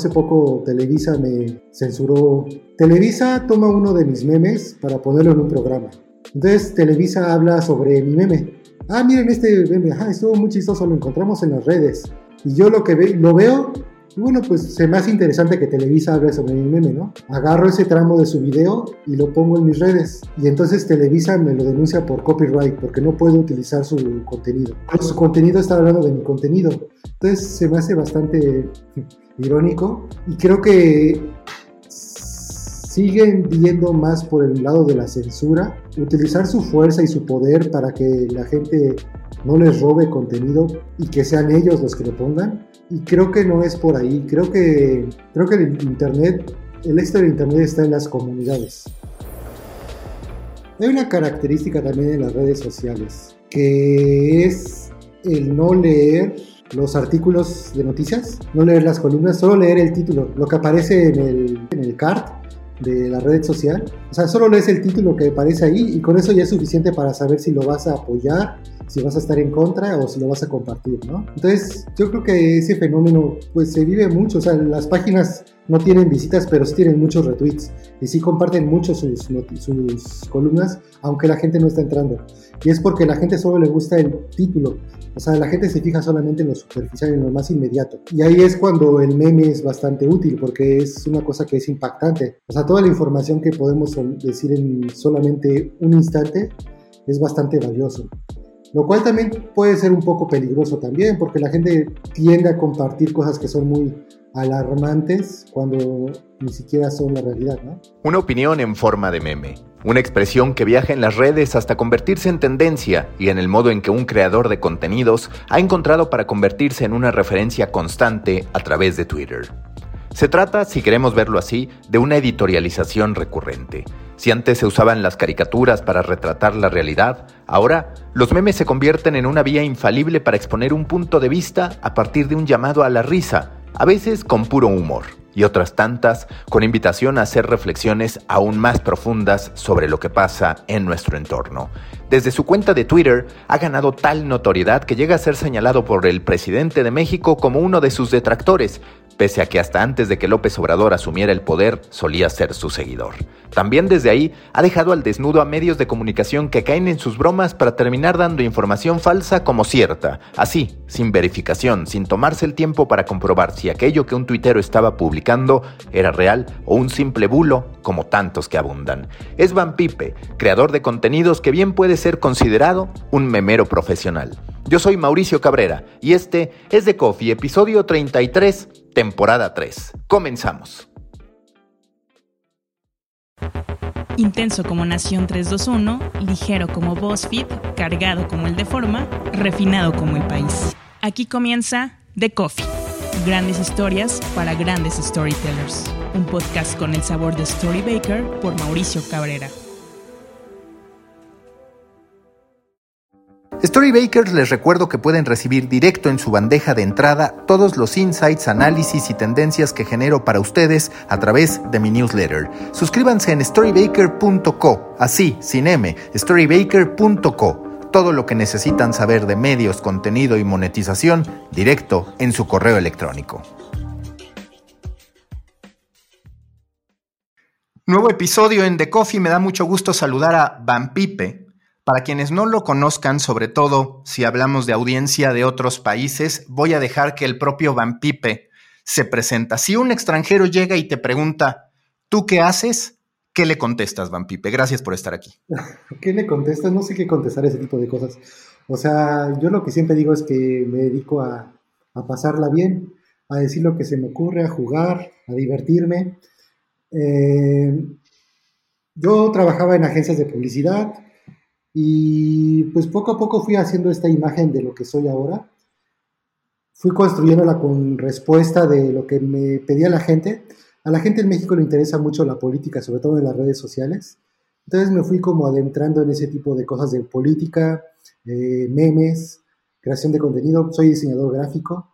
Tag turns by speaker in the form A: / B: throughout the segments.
A: Hace poco Televisa me censuró. Televisa toma uno de mis memes para ponerlo en un programa. Entonces Televisa habla sobre mi meme. Ah, miren este meme, ah, estuvo muy chistoso, lo encontramos en las redes. Y yo lo que ve, lo veo bueno, pues se me hace interesante que Televisa hable sobre mi meme, ¿no? Agarro ese tramo de su video y lo pongo en mis redes. Y entonces Televisa me lo denuncia por copyright porque no puedo utilizar su contenido. su contenido está hablando de mi contenido. Entonces se me hace bastante irónico y creo que siguen viendo más por el lado de la censura, utilizar su fuerza y su poder para que la gente no les robe contenido y que sean ellos los que lo pongan y creo que no es por ahí. Creo que, creo que el Internet, el éxito del Internet está en las comunidades. Hay una característica también en las redes sociales, que es el no leer los artículos de noticias, no leer las columnas, solo leer el título, lo que aparece en el, en el card de la red social. O sea, solo lees el título que aparece ahí y con eso ya es suficiente para saber si lo vas a apoyar si vas a estar en contra o si lo vas a compartir, ¿no? Entonces, yo creo que ese fenómeno, pues se vive mucho, o sea, las páginas no tienen visitas, pero sí tienen muchos retweets y sí comparten mucho sus, sus columnas, aunque la gente no está entrando. Y es porque la gente solo le gusta el título, o sea, la gente se fija solamente en lo superficial, en lo más inmediato. Y ahí es cuando el meme es bastante útil, porque es una cosa que es impactante. O sea, toda la información que podemos decir en solamente un instante es bastante valioso. Lo cual también puede ser un poco peligroso también, porque la gente tiende a compartir cosas que son muy alarmantes cuando ni siquiera son la realidad, ¿no?
B: Una opinión en forma de meme. Una expresión que viaja en las redes hasta convertirse en tendencia y en el modo en que un creador de contenidos ha encontrado para convertirse en una referencia constante a través de Twitter. Se trata, si queremos verlo así, de una editorialización recurrente. Si antes se usaban las caricaturas para retratar la realidad, ahora los memes se convierten en una vía infalible para exponer un punto de vista a partir de un llamado a la risa, a veces con puro humor, y otras tantas con invitación a hacer reflexiones aún más profundas sobre lo que pasa en nuestro entorno. Desde su cuenta de Twitter ha ganado tal notoriedad que llega a ser señalado por el presidente de México como uno de sus detractores, pese a que hasta antes de que López Obrador asumiera el poder solía ser su seguidor. También desde ahí ha dejado al desnudo a medios de comunicación que caen en sus bromas para terminar dando información falsa como cierta, así, sin verificación, sin tomarse el tiempo para comprobar si aquello que un tuitero estaba publicando era real o un simple bulo como tantos que abundan. Es Van Pipe, creador de contenidos que bien puede ser considerado un memero profesional. Yo soy Mauricio Cabrera y este es The Coffee, episodio 33, temporada 3. Comenzamos.
C: Intenso como Nación 321, ligero como BuzzFeed, cargado como el de Forma, refinado como el país. Aquí comienza The Coffee. Grandes historias para grandes storytellers. Un podcast con el sabor de Storybaker por Mauricio Cabrera.
B: Storybakers les recuerdo que pueden recibir directo en su bandeja de entrada todos los insights, análisis y tendencias que genero para ustedes a través de mi newsletter. Suscríbanse en storybaker.co, así, sin M, storybaker.co. Todo lo que necesitan saber de medios, contenido y monetización directo en su correo electrónico. Nuevo episodio en The Coffee. Me da mucho gusto saludar a Van Pipe, para quienes no lo conozcan, sobre todo si hablamos de audiencia de otros países, voy a dejar que el propio Van Pipe se presenta. Si un extranjero llega y te pregunta, ¿tú qué haces? ¿Qué le contestas, Van Pipe? Gracias por estar aquí.
A: ¿Qué le contestas? No sé qué contestar ese tipo de cosas. O sea, yo lo que siempre digo es que me dedico a, pasarla bien, a decir lo que se me ocurre, a jugar, a divertirme. Eh, yo trabajaba en agencias de publicidad, y pues poco a poco fui haciendo esta imagen de lo que soy ahora. Fui construyéndola con respuesta de lo que me pedía la gente. A la gente en México le interesa mucho la política, sobre todo en las redes sociales. Entonces me fui como adentrando en ese tipo de cosas de política, memes, creación de contenido. Soy diseñador gráfico.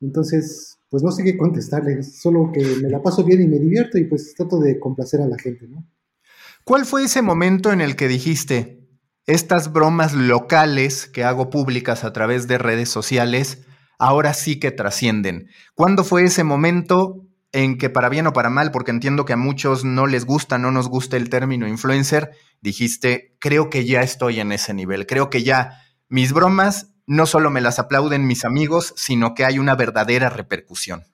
A: Entonces, pues no sé qué contestarles, solo que me la paso bien y me divierto y pues trato de complacer a la gente, ¿no?
B: ¿Cuál fue ese momento en el que dijiste, estas bromas locales que hago públicas a través de redes sociales, ahora sí que trascienden. ¿Cuándo fue ese momento en que para bien o para mal, porque entiendo que a muchos no les gusta, no nos gusta el término influencer, dijiste, creo que ya estoy en ese nivel, creo que ya mis bromas no solo me las aplauden mis amigos, sino que hay una verdadera repercusión.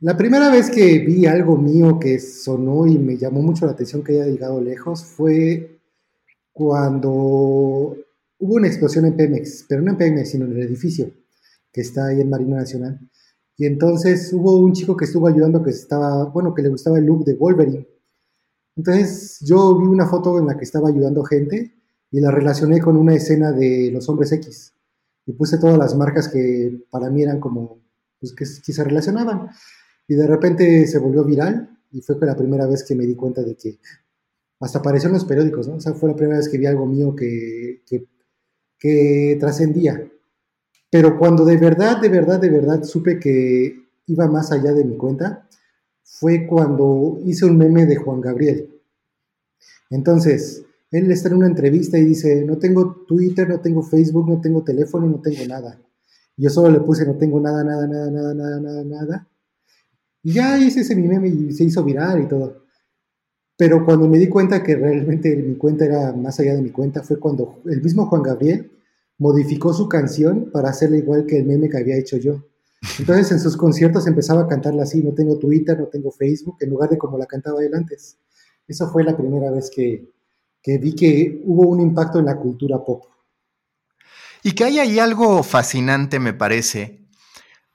A: La primera vez que vi algo mío que sonó y me llamó mucho la atención que haya llegado lejos fue cuando hubo una explosión en Pemex, pero no en Pemex, sino en el edificio que está ahí en Marina Nacional. Y entonces hubo un chico que estuvo ayudando que estaba, bueno, que le gustaba el look de Wolverine. Entonces yo vi una foto en la que estaba ayudando gente y la relacioné con una escena de Los Hombres X. Y puse todas las marcas que para mí eran como, pues que, se relacionaban. Y de repente se volvió viral y fue la primera vez que me di cuenta de que hasta apareció en los periódicos, ¿no? O sea, fue la primera vez que vi algo mío que, que, trascendía. Pero cuando de verdad, de verdad, de verdad supe que iba más allá de mi cuenta, fue cuando hice un meme de Juan Gabriel. Entonces, él está en una entrevista y dice, no tengo Twitter, no tengo Facebook, no tengo teléfono, no tengo nada. yo solo le puse, no tengo nada, nada, nada, nada, nada, nada. Y ya hice ese meme y se hizo viral y todo. Pero cuando me di cuenta que realmente mi cuenta era más allá de mi cuenta, fue cuando el mismo Juan Gabriel modificó su canción para hacerla igual que el meme que había hecho yo. Entonces en sus conciertos empezaba a cantarla así, no tengo Twitter, no tengo Facebook, en lugar de como la cantaba él antes. Eso fue la primera vez que, que vi que hubo un impacto en la cultura pop.
B: Y que hay ahí algo fascinante, me parece,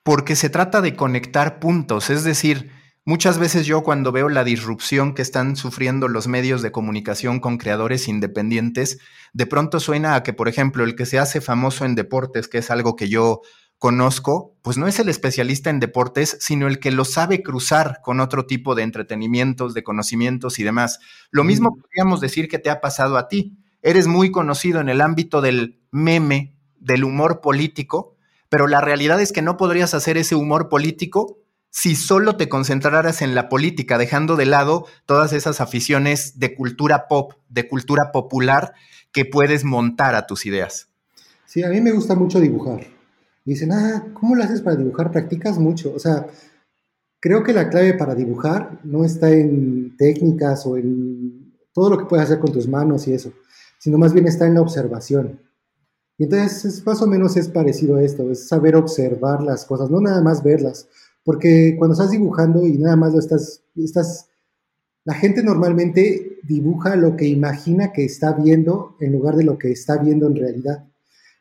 B: porque se trata de conectar puntos, es decir, Muchas veces yo cuando veo la disrupción que están sufriendo los medios de comunicación con creadores independientes, de pronto suena a que, por ejemplo, el que se hace famoso en deportes, que es algo que yo conozco, pues no es el especialista en deportes, sino el que lo sabe cruzar con otro tipo de entretenimientos, de conocimientos y demás. Lo mismo podríamos decir que te ha pasado a ti. Eres muy conocido en el ámbito del meme, del humor político, pero la realidad es que no podrías hacer ese humor político si solo te concentraras en la política, dejando de lado todas esas aficiones de cultura pop, de cultura popular que puedes montar a tus ideas.
A: Sí, a mí me gusta mucho dibujar. dicen, ah, ¿cómo lo haces para dibujar? Practicas mucho. O sea, creo que la clave para dibujar no está en técnicas o en todo lo que puedes hacer con tus manos y eso, sino más bien está en la observación. Y entonces, más o menos es parecido a esto, es saber observar las cosas, no nada más verlas. Porque cuando estás dibujando y nada más lo estás, estás, la gente normalmente dibuja lo que imagina que está viendo en lugar de lo que está viendo en realidad.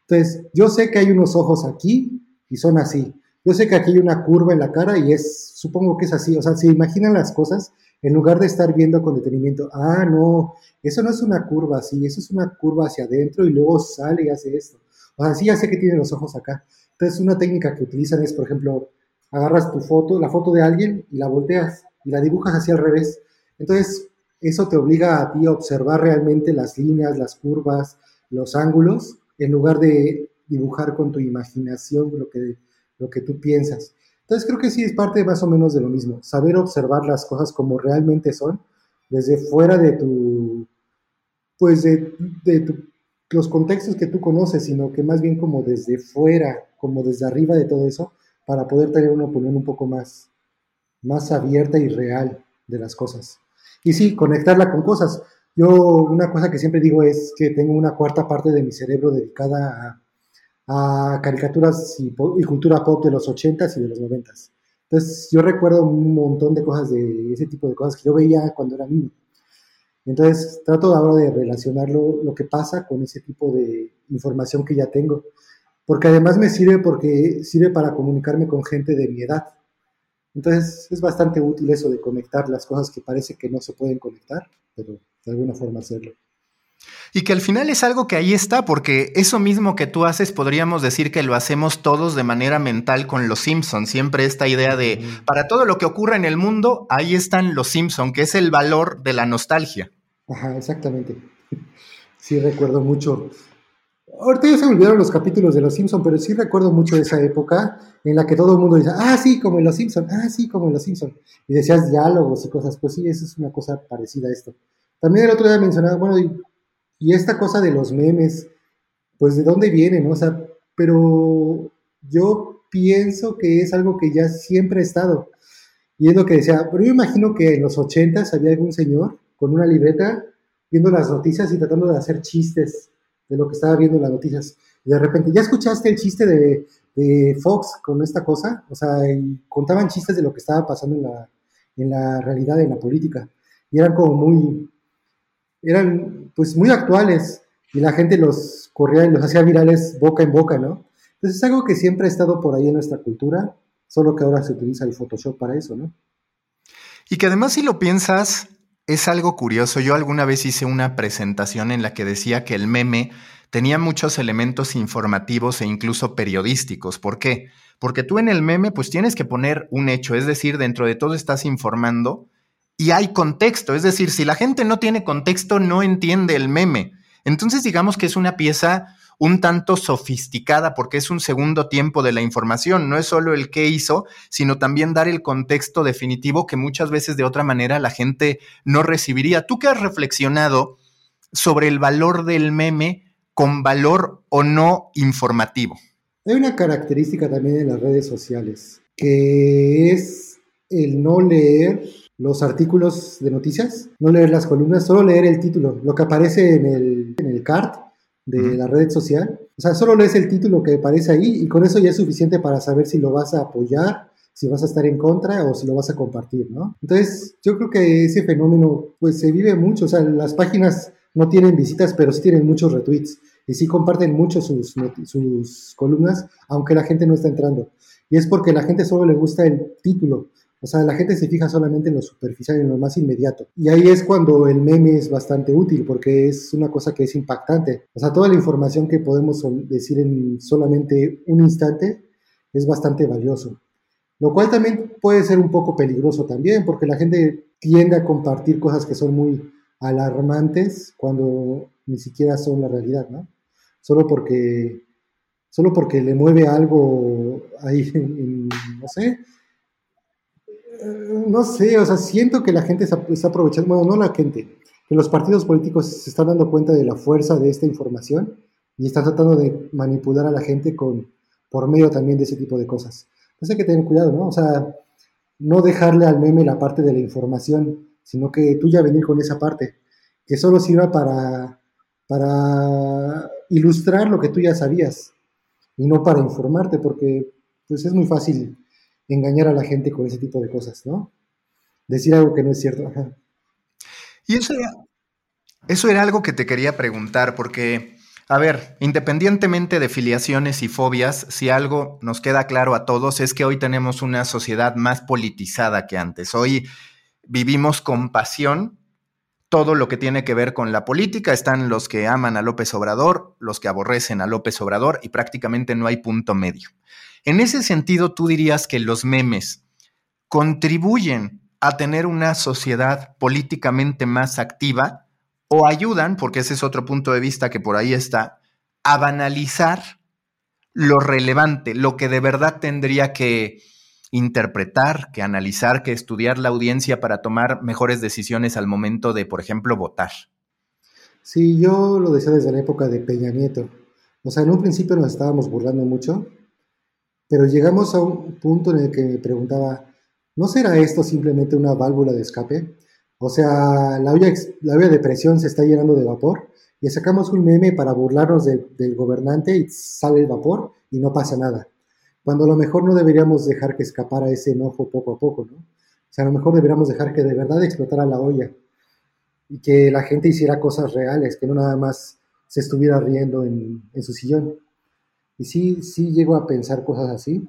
A: Entonces, yo sé que hay unos ojos aquí y son así. Yo sé que aquí hay una curva en la cara y es, supongo que es así. O sea, se imaginan las cosas en lugar de estar viendo con detenimiento. Ah, no, eso no es una curva así, eso es una curva hacia adentro y luego sale y hace esto. O sea, sí ya sé que tiene los ojos acá. Entonces, una técnica que utilizan es, por ejemplo, agarras tu foto, la foto de alguien y la volteas y la dibujas hacia al revés. Entonces, eso te obliga a ti a observar realmente las líneas, las curvas, los ángulos, en lugar de dibujar con tu imaginación lo que, lo que tú piensas. Entonces creo que sí es parte más o menos de lo mismo, saber observar las cosas como realmente son, desde fuera de tu, pues de, de los contextos que tú conoces, sino que más bien como desde fuera, como desde arriba de todo eso, para poder tener una opinión un poco más, más abierta y real de las cosas. Y sí, conectarla con cosas. Yo una cosa que siempre digo es que tengo una cuarta parte de mi cerebro dedicada a, caricaturas y, cultura pop de los 80s y de los 90s. Entonces yo recuerdo un montón de cosas de ese tipo de cosas que yo veía cuando era niño. Entonces trato ahora de relacionarlo lo que pasa con ese tipo de información que ya tengo porque además me sirve porque sirve para comunicarme con gente de mi edad. Entonces es bastante útil eso de conectar las cosas que parece que no se pueden conectar, pero de alguna forma hacerlo.
B: Y que al final es algo que ahí está, porque eso mismo que tú haces podríamos decir que lo hacemos todos de manera mental con los Simpsons. Siempre esta idea de, para todo lo que ocurra en el mundo, ahí están los Simpsons, que es el valor de la nostalgia.
A: Ajá, exactamente. Sí, recuerdo mucho Ahorita ya se olvidaron los capítulos de Los Simpsons, pero sí recuerdo mucho esa época en la que todo el mundo dice, ah, sí, como en Los Simpsons, ah, sí, como en Los Simpsons. Y decías diálogos y cosas, pues sí, eso es una cosa parecida a esto. También el otro día mencionaba, bueno, y, y esta cosa de los memes, pues de dónde vienen. O sea, pero yo pienso que es algo que ya siempre ha estado. Y es lo que decía, pero yo imagino que en los 80 había algún señor con una libreta viendo las noticias y tratando de hacer chistes de lo que estaba viendo en las noticias. Y de repente, ¿ya escuchaste el chiste de, de Fox con esta cosa? O sea, contaban chistes de lo que estaba pasando en la, en la realidad, en la política. Y eran como muy, eran pues muy actuales y la gente los corría y los hacía virales boca en boca, ¿no? Entonces es algo que siempre ha estado por ahí en nuestra cultura, solo que ahora se utiliza el Photoshop para eso, ¿no?
B: Y que además si lo piensas, es algo curioso. Yo alguna vez hice una presentación en la que decía que el meme tenía muchos elementos informativos e incluso periodísticos. ¿Por qué? Porque tú en el meme pues tienes que poner un hecho, es decir, dentro de todo estás informando y hay contexto, es decir, si la gente no tiene contexto no entiende el meme. Entonces digamos que es una pieza un tanto sofisticada porque es un segundo tiempo de la información, no es solo el qué hizo, sino también dar el contexto definitivo que muchas veces de otra manera la gente no recibiría. ¿Tú qué has reflexionado sobre el valor del meme con valor o no informativo?
A: Hay una característica también en las redes sociales, que es el no leer los artículos de noticias, no leer las columnas, solo leer el título, lo que aparece en el, en el card de la red social. O sea, solo lees el título que aparece ahí y con eso ya es suficiente para saber si lo vas a apoyar, si vas a estar en contra o si lo vas a compartir, ¿no? Entonces, yo creo que ese fenómeno, pues se vive mucho, o sea, las páginas no tienen visitas, pero sí tienen muchos retweets y sí comparten mucho sus, sus columnas, aunque la gente no está entrando. Y es porque la gente solo le gusta el título, o sea, la gente se fija solamente en lo superficial, en lo más inmediato. Y ahí es cuando el meme es bastante útil, porque es una cosa que es impactante. O sea, toda la información que podemos decir en solamente un instante es bastante valioso. Lo cual también puede ser un poco peligroso también, porque la gente tiende a compartir cosas que son muy alarmantes cuando ni siquiera son la realidad, ¿no? Solo porque, solo porque le mueve algo ahí, no sé, no sé, o sea, siento que la gente está aprovechando, bueno, no la gente, que los partidos políticos se están dando cuenta de la fuerza de esta información y están tratando de manipular a la gente con, por medio también de ese tipo de cosas. Entonces hay que tener cuidado, ¿no? O sea, no dejarle al meme la parte de la información, sino que tú ya venir con esa parte, que solo sirva para, para ilustrar lo que tú ya sabías y no para informarte, porque pues es muy fácil engañar a la gente con ese tipo de cosas, ¿no? Decir algo que no es cierto.
B: Y eso era, eso era algo que te quería preguntar, porque, a ver, independientemente de filiaciones y fobias, si algo nos queda claro a todos es que hoy tenemos una sociedad más politizada que antes. Hoy vivimos con pasión todo lo que tiene que ver con la política. Están los que aman a López Obrador, los que aborrecen a López Obrador y prácticamente no hay punto medio. En ese sentido, tú dirías que los memes contribuyen a tener una sociedad políticamente más activa o ayudan, porque ese es otro punto de vista que por ahí está, a banalizar lo relevante, lo que de verdad tendría que interpretar, que analizar, que estudiar la audiencia para tomar mejores decisiones al momento de, por ejemplo, votar.
A: Sí, yo lo decía desde la época de Peña Nieto. O sea, en un principio nos estábamos burlando mucho, pero llegamos a un punto en el que me preguntaba, ¿no será esto simplemente una válvula de escape? O sea, la olla, la de presión se está llenando de vapor y sacamos un meme para burlarnos del gobernante y sale el vapor y no pasa nada. Cuando a lo mejor no deberíamos dejar que escapara ese enojo poco a poco, ¿no? O sea, a lo mejor deberíamos dejar que de verdad explotara la olla y que la gente hiciera cosas reales, que no nada más se estuviera riendo en, su sillón. Y sí, sí llego a pensar cosas así.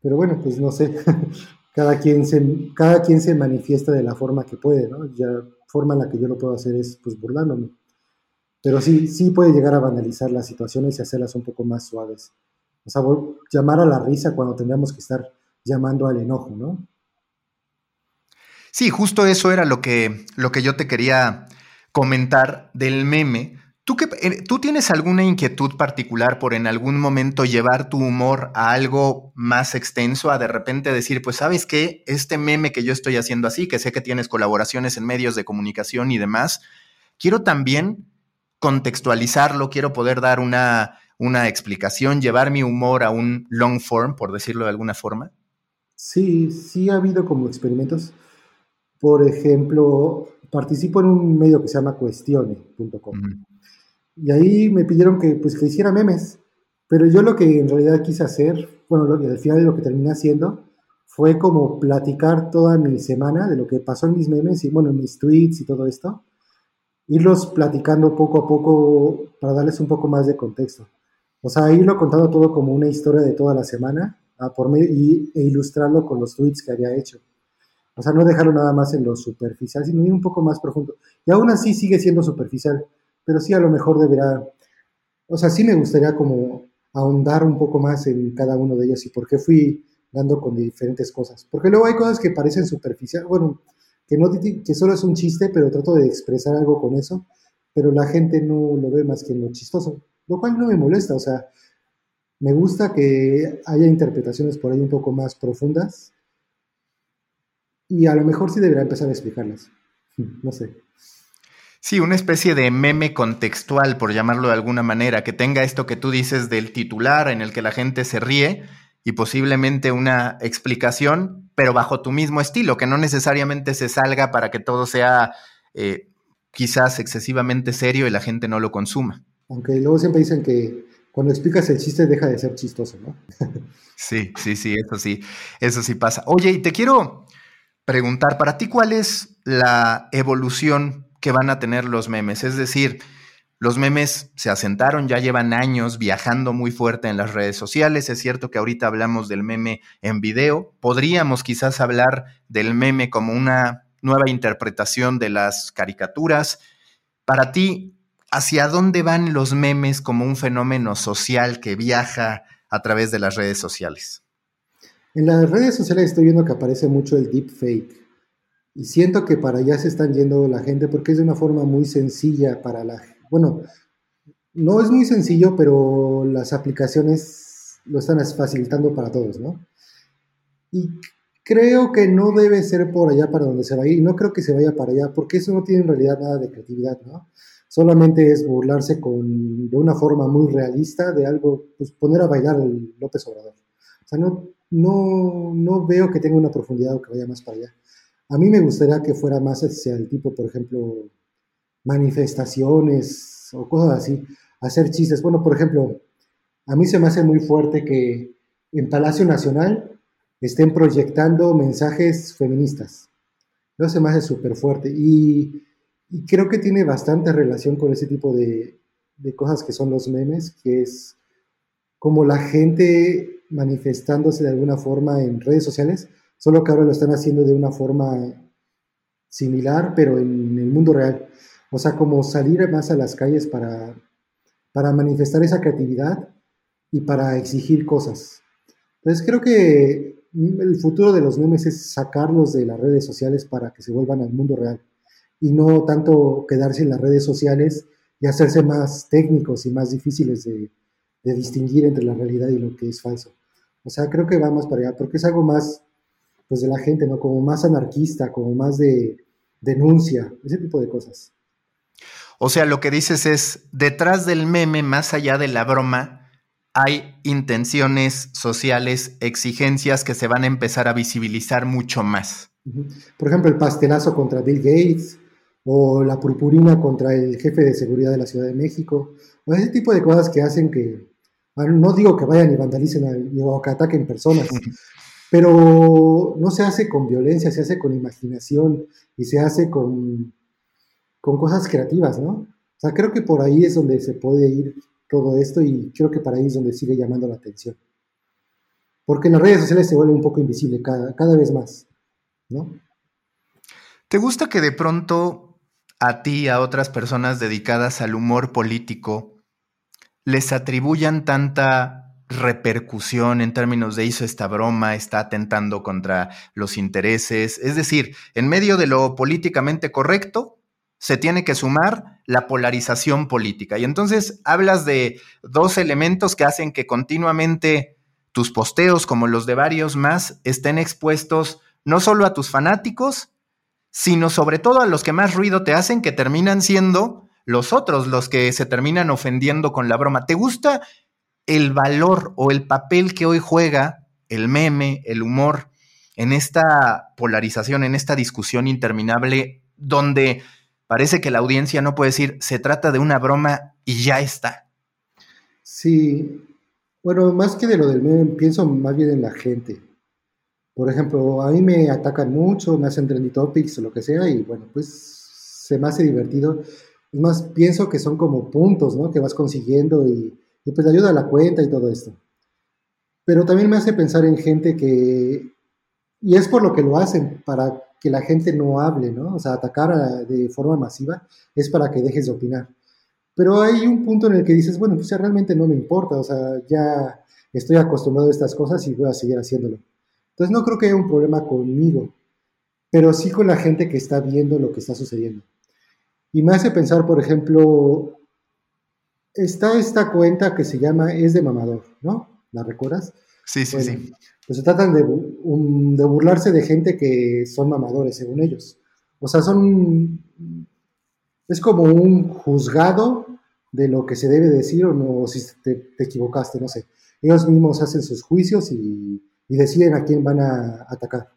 A: Pero bueno, pues no sé. cada, quien se, cada quien se manifiesta de la forma que puede, ¿no? La forma en la que yo lo puedo hacer es pues burlándome. Pero sí, sí puede llegar a banalizar las situaciones y hacerlas un poco más suaves. O sea, llamar a la risa cuando tendríamos que estar llamando al enojo, ¿no?
B: Sí, justo eso era lo que, lo que yo te quería comentar del meme, ¿Tú, eh, ¿Tú tienes alguna inquietud particular por en algún momento llevar tu humor a algo más extenso, a de repente decir, pues sabes qué, este meme que yo estoy haciendo así, que sé que tienes colaboraciones en medios de comunicación y demás, quiero también contextualizarlo, quiero poder dar una, una explicación, llevar mi humor a un long form, por decirlo de alguna forma?
A: Sí, sí ha habido como experimentos. Por ejemplo, participo en un medio que se llama cuestione.com. Y ahí me pidieron que, pues, que hiciera memes. Pero yo lo que en realidad quise hacer, bueno, lo, al final lo que terminé haciendo fue como platicar toda mi semana de lo que pasó en mis memes y, bueno, en mis tweets y todo esto. Irlos platicando poco a poco para darles un poco más de contexto. O sea, irlo contando todo como una historia de toda la semana a por y, e ilustrarlo con los tweets que había hecho. O sea, no dejarlo nada más en lo superficial, sino ir un poco más profundo. Y aún así sigue siendo superficial, pero sí a lo mejor deberá, o sea, sí me gustaría como ahondar un poco más en cada uno de ellos y por qué fui dando con diferentes cosas. Porque luego hay cosas que parecen superficiales, bueno, que, no, que solo es un chiste, pero trato de expresar algo con eso, pero la gente no lo ve más que en lo chistoso, lo cual no me molesta, o sea, me gusta que haya interpretaciones por ahí un poco más profundas y a lo mejor sí debería empezar a explicarlas, no sé.
B: Sí, una especie de meme contextual, por llamarlo de alguna manera, que tenga esto que tú dices del titular en el que la gente se ríe y posiblemente una explicación, pero bajo tu mismo estilo, que no necesariamente se salga para que todo sea eh, quizás excesivamente serio y la gente no lo consuma.
A: Aunque luego siempre dicen que cuando explicas el chiste deja de ser chistoso, ¿no?
B: sí, sí, sí, eso sí, eso sí pasa. Oye, y te quiero preguntar, para ti, ¿cuál es la evolución que van a tener los memes. Es decir, los memes se asentaron, ya llevan años viajando muy fuerte en las redes sociales. Es cierto que ahorita hablamos del meme en video. Podríamos quizás hablar del meme como una nueva interpretación de las caricaturas. Para ti, ¿hacia dónde van los memes como un fenómeno social que viaja a través de las redes sociales?
A: En las redes sociales estoy viendo que aparece mucho el deepfake. Y siento que para allá se están yendo la gente porque es de una forma muy sencilla para la... Bueno, no es muy sencillo, pero las aplicaciones lo están facilitando para todos, ¿no? Y creo que no debe ser por allá para donde se va a ir. No creo que se vaya para allá porque eso no tiene en realidad nada de creatividad, ¿no? Solamente es burlarse con, de una forma muy realista de algo, pues poner a bailar el López Obrador. O sea, no, no, no veo que tenga una profundidad o que vaya más para allá. A mí me gustaría que fuera más hacia el tipo, por ejemplo, manifestaciones o cosas así, hacer chistes. Bueno, por ejemplo, a mí se me hace muy fuerte que en Palacio Nacional estén proyectando mensajes feministas. Eso se me hace súper fuerte y, creo que tiene bastante relación con ese tipo de, de cosas que son los memes, que es como la gente manifestándose de alguna forma en redes sociales solo que ahora lo están haciendo de una forma similar, pero en el mundo real. O sea, como salir más a las calles para, para manifestar esa creatividad y para exigir cosas. Entonces creo que el futuro de los memes es sacarlos de las redes sociales para que se vuelvan al mundo real y no tanto quedarse en las redes sociales y hacerse más técnicos y más difíciles de, de distinguir entre la realidad y lo que es falso. O sea, creo que va más para allá, porque es algo más pues de la gente, ¿no? Como más anarquista, como más de denuncia, ese tipo de cosas.
B: O sea, lo que dices es, detrás del meme, más allá de la broma, hay intenciones sociales, exigencias que se van a empezar a visibilizar mucho más.
A: Por ejemplo, el pastelazo contra Bill Gates o la purpurina contra el jefe de seguridad de la Ciudad de México, o ese tipo de cosas que hacen que, no digo que vayan y vandalicen o que ataquen personas, pero no se hace con violencia, se hace con imaginación y se hace con, con cosas creativas, ¿no? O sea, creo que por ahí es donde se puede ir todo esto y creo que para ahí es donde sigue llamando la atención. Porque en las redes sociales se vuelve un poco invisible cada, cada vez más, ¿no?
B: ¿Te gusta que de pronto a ti y a otras personas dedicadas al humor político les atribuyan tanta repercusión en términos de hizo esta broma, está atentando contra los intereses. Es decir, en medio de lo políticamente correcto, se tiene que sumar la polarización política. Y entonces hablas de dos elementos que hacen que continuamente tus posteos, como los de varios más, estén expuestos no solo a tus fanáticos, sino sobre todo a los que más ruido te hacen, que terminan siendo los otros, los que se terminan ofendiendo con la broma. ¿Te gusta el valor o el papel que hoy juega el meme, el humor, en esta polarización, en esta discusión interminable, donde parece que la audiencia no puede decir, se trata de una broma y ya está.
A: Sí, bueno, más que de lo del meme, pienso más bien en la gente. Por ejemplo, a mí me atacan mucho, me hacen trendy topics o lo que sea, y bueno, pues se me hace divertido. Es más, pienso que son como puntos, ¿no? Que vas consiguiendo y, y pues ayuda a la cuenta y todo esto. Pero también me hace pensar en gente que, y es por lo que lo hacen, para que la gente no hable, ¿no? O sea, atacar de forma masiva es para que dejes de opinar. Pero hay un punto en el que dices, bueno, pues realmente no me importa, o sea, ya estoy acostumbrado a estas cosas y voy a seguir haciéndolo. Entonces no creo que haya un problema conmigo, pero sí con la gente que está viendo lo que está sucediendo. Y me hace pensar, por ejemplo, está esta cuenta que se llama Es de Mamador, ¿no? ¿La recuerdas?
B: Sí, sí, sí.
A: Pues se tratan de, de burlarse de gente que son mamadores, según ellos. O sea, son es como un juzgado de lo que se debe decir o no, si te, equivocaste, no sé. Ellos mismos hacen sus juicios y, deciden a quién van a atacar.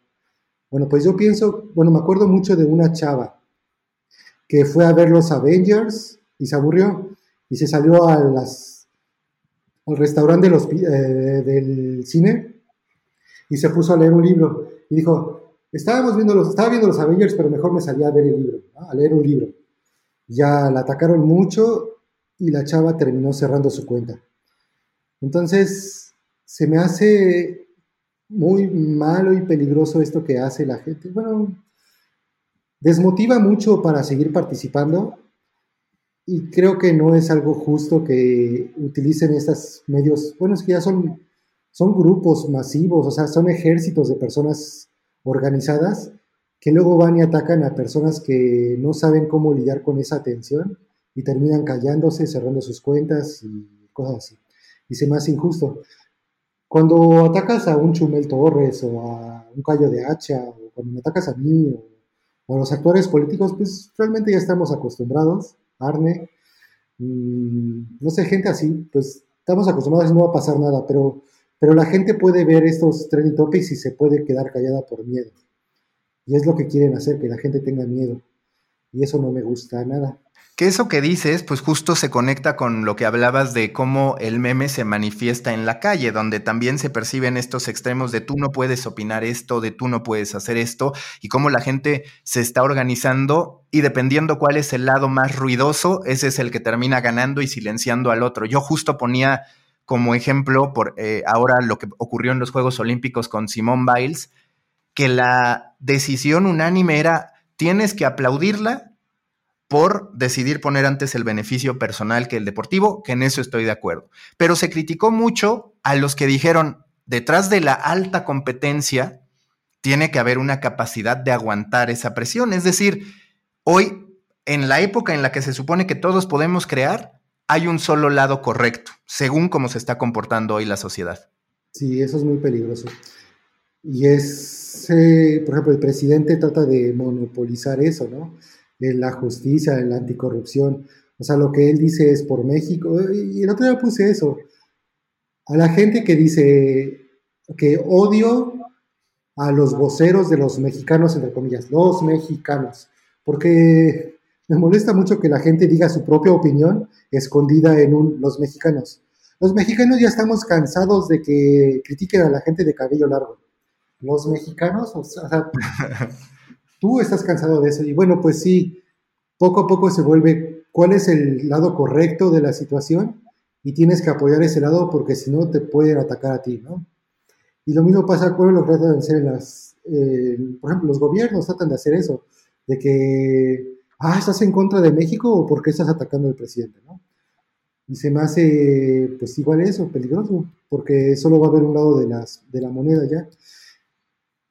A: Bueno, pues yo pienso, bueno, me acuerdo mucho de una chava que fue a ver los Avengers y se aburrió y se salió al restaurante eh, del cine y se puso a leer un libro y dijo, estábamos viendo los, estaba viendo los Avengers, pero mejor me salía a ver el libro, a leer un libro ya la atacaron mucho y la chava terminó cerrando su cuenta. Entonces, se me hace muy malo y peligroso esto que hace la gente. Bueno, desmotiva mucho para seguir participando y creo que no es algo justo que utilicen estos medios. Bueno, es que ya son, son grupos masivos, o sea, son ejércitos de personas organizadas que luego van y atacan a personas que no saben cómo lidiar con esa tensión y terminan callándose, cerrando sus cuentas y cosas así. Y se me hace injusto. Cuando atacas a un Chumel Torres o a un Cayo de Hacha, o cuando me atacas a mí o, a los actores políticos, pues realmente ya estamos acostumbrados. Arne, no sé, gente así, pues estamos acostumbrados y no va a pasar nada, pero, pero la gente puede ver estos trending topics y se puede quedar callada por miedo. Y es lo que quieren hacer, que la gente tenga miedo. Y eso no me gusta nada.
B: Que eso que dices, pues justo se conecta con lo que hablabas de cómo el meme se manifiesta en la calle, donde también se perciben estos extremos de tú no puedes opinar esto, de tú no puedes hacer esto, y cómo la gente se está organizando y dependiendo cuál es el lado más ruidoso, ese es el que termina ganando y silenciando al otro. Yo justo ponía como ejemplo por eh, ahora lo que ocurrió en los Juegos Olímpicos con Simone Biles, que la decisión unánime era tienes que aplaudirla por decidir poner antes el beneficio personal que el deportivo, que en eso estoy de acuerdo. Pero se criticó mucho a los que dijeron, detrás de la alta competencia tiene que haber una capacidad de aguantar esa presión. Es decir, hoy, en la época en la que se supone que todos podemos crear, hay un solo lado correcto, según cómo se está comportando hoy la sociedad.
A: Sí, eso es muy peligroso. Y es, por ejemplo, el presidente trata de monopolizar eso, ¿no? En la justicia, en la anticorrupción. O sea, lo que él dice es por México. Y el otro día puse eso. A la gente que dice que odio a los voceros de los mexicanos, entre comillas, los mexicanos. Porque me molesta mucho que la gente diga su propia opinión escondida en un los mexicanos. Los mexicanos ya estamos cansados de que critiquen a la gente de cabello largo los mexicanos, o sea, tú estás cansado de eso. Y bueno, pues sí, poco a poco se vuelve cuál es el lado correcto de la situación y tienes que apoyar ese lado porque si no te pueden atacar a ti, ¿no? Y lo mismo pasa con lo que tratan de hacer las, eh, por ejemplo, los gobiernos tratan de hacer eso, de que, ah, estás en contra de México o por qué estás atacando al presidente, ¿no? Y se me hace, pues igual eso, peligroso, porque solo va a haber un lado de, las, de la moneda ya.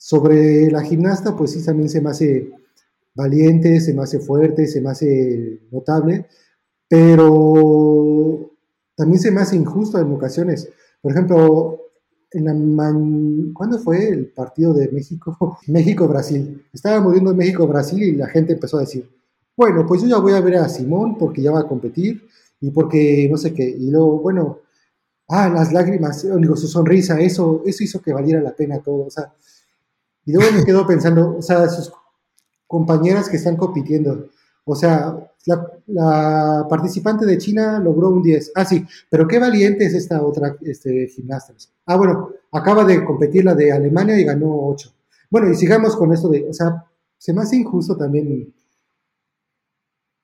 A: Sobre la gimnasta, pues sí, también se me hace valiente, se me hace fuerte, se me hace notable, pero también se me hace injusto en ocasiones. Por ejemplo, en la ¿cuándo fue el partido de México? México-Brasil. Estábamos viendo México-Brasil y la gente empezó a decir, bueno, pues yo ya voy a ver a Simón porque ya va a competir y porque no sé qué. Y luego, bueno, ah, las lágrimas, digo, su sonrisa, eso, eso hizo que valiera la pena todo. O sea, Y luego me quedo pensando, o sea, sus compañeras que están compitiendo, o sea, la, participante de China logró un 10. Ah, sí, pero qué valiente es esta otra este, gimnasta. Ah, bueno, acaba de competir la de Alemania y ganó 8. Bueno, y sigamos con esto de, o sea, se me hace injusto también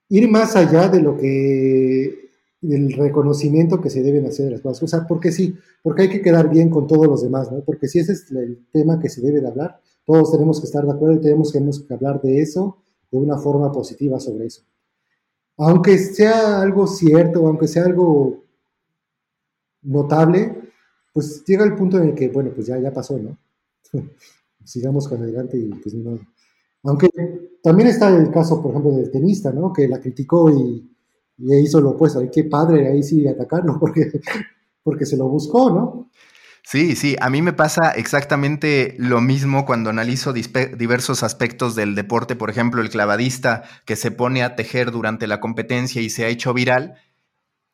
A: ir más allá de lo que, del reconocimiento que se deben hacer de las cosas. O sea, porque sí, porque hay que quedar bien con todos los demás, ¿no? Porque si ese es el tema que se debe de hablar, todos tenemos que estar de acuerdo y tenemos que hablar de eso de una forma positiva sobre eso. Aunque sea algo cierto, aunque sea algo notable, pues llega el punto en el que, bueno, pues ya, ya pasó, ¿no? Sigamos con adelante y pues no. Aunque también está el caso, por ejemplo, del tenista, ¿no? Que la criticó y, y hizo lo opuesto. Ay, qué padre ahí sí atacarlo porque, porque se lo buscó, ¿no?
B: Sí, sí, a mí me pasa exactamente lo mismo cuando analizo diversos aspectos del deporte, por ejemplo, el clavadista que se pone a tejer durante la competencia y se ha hecho viral.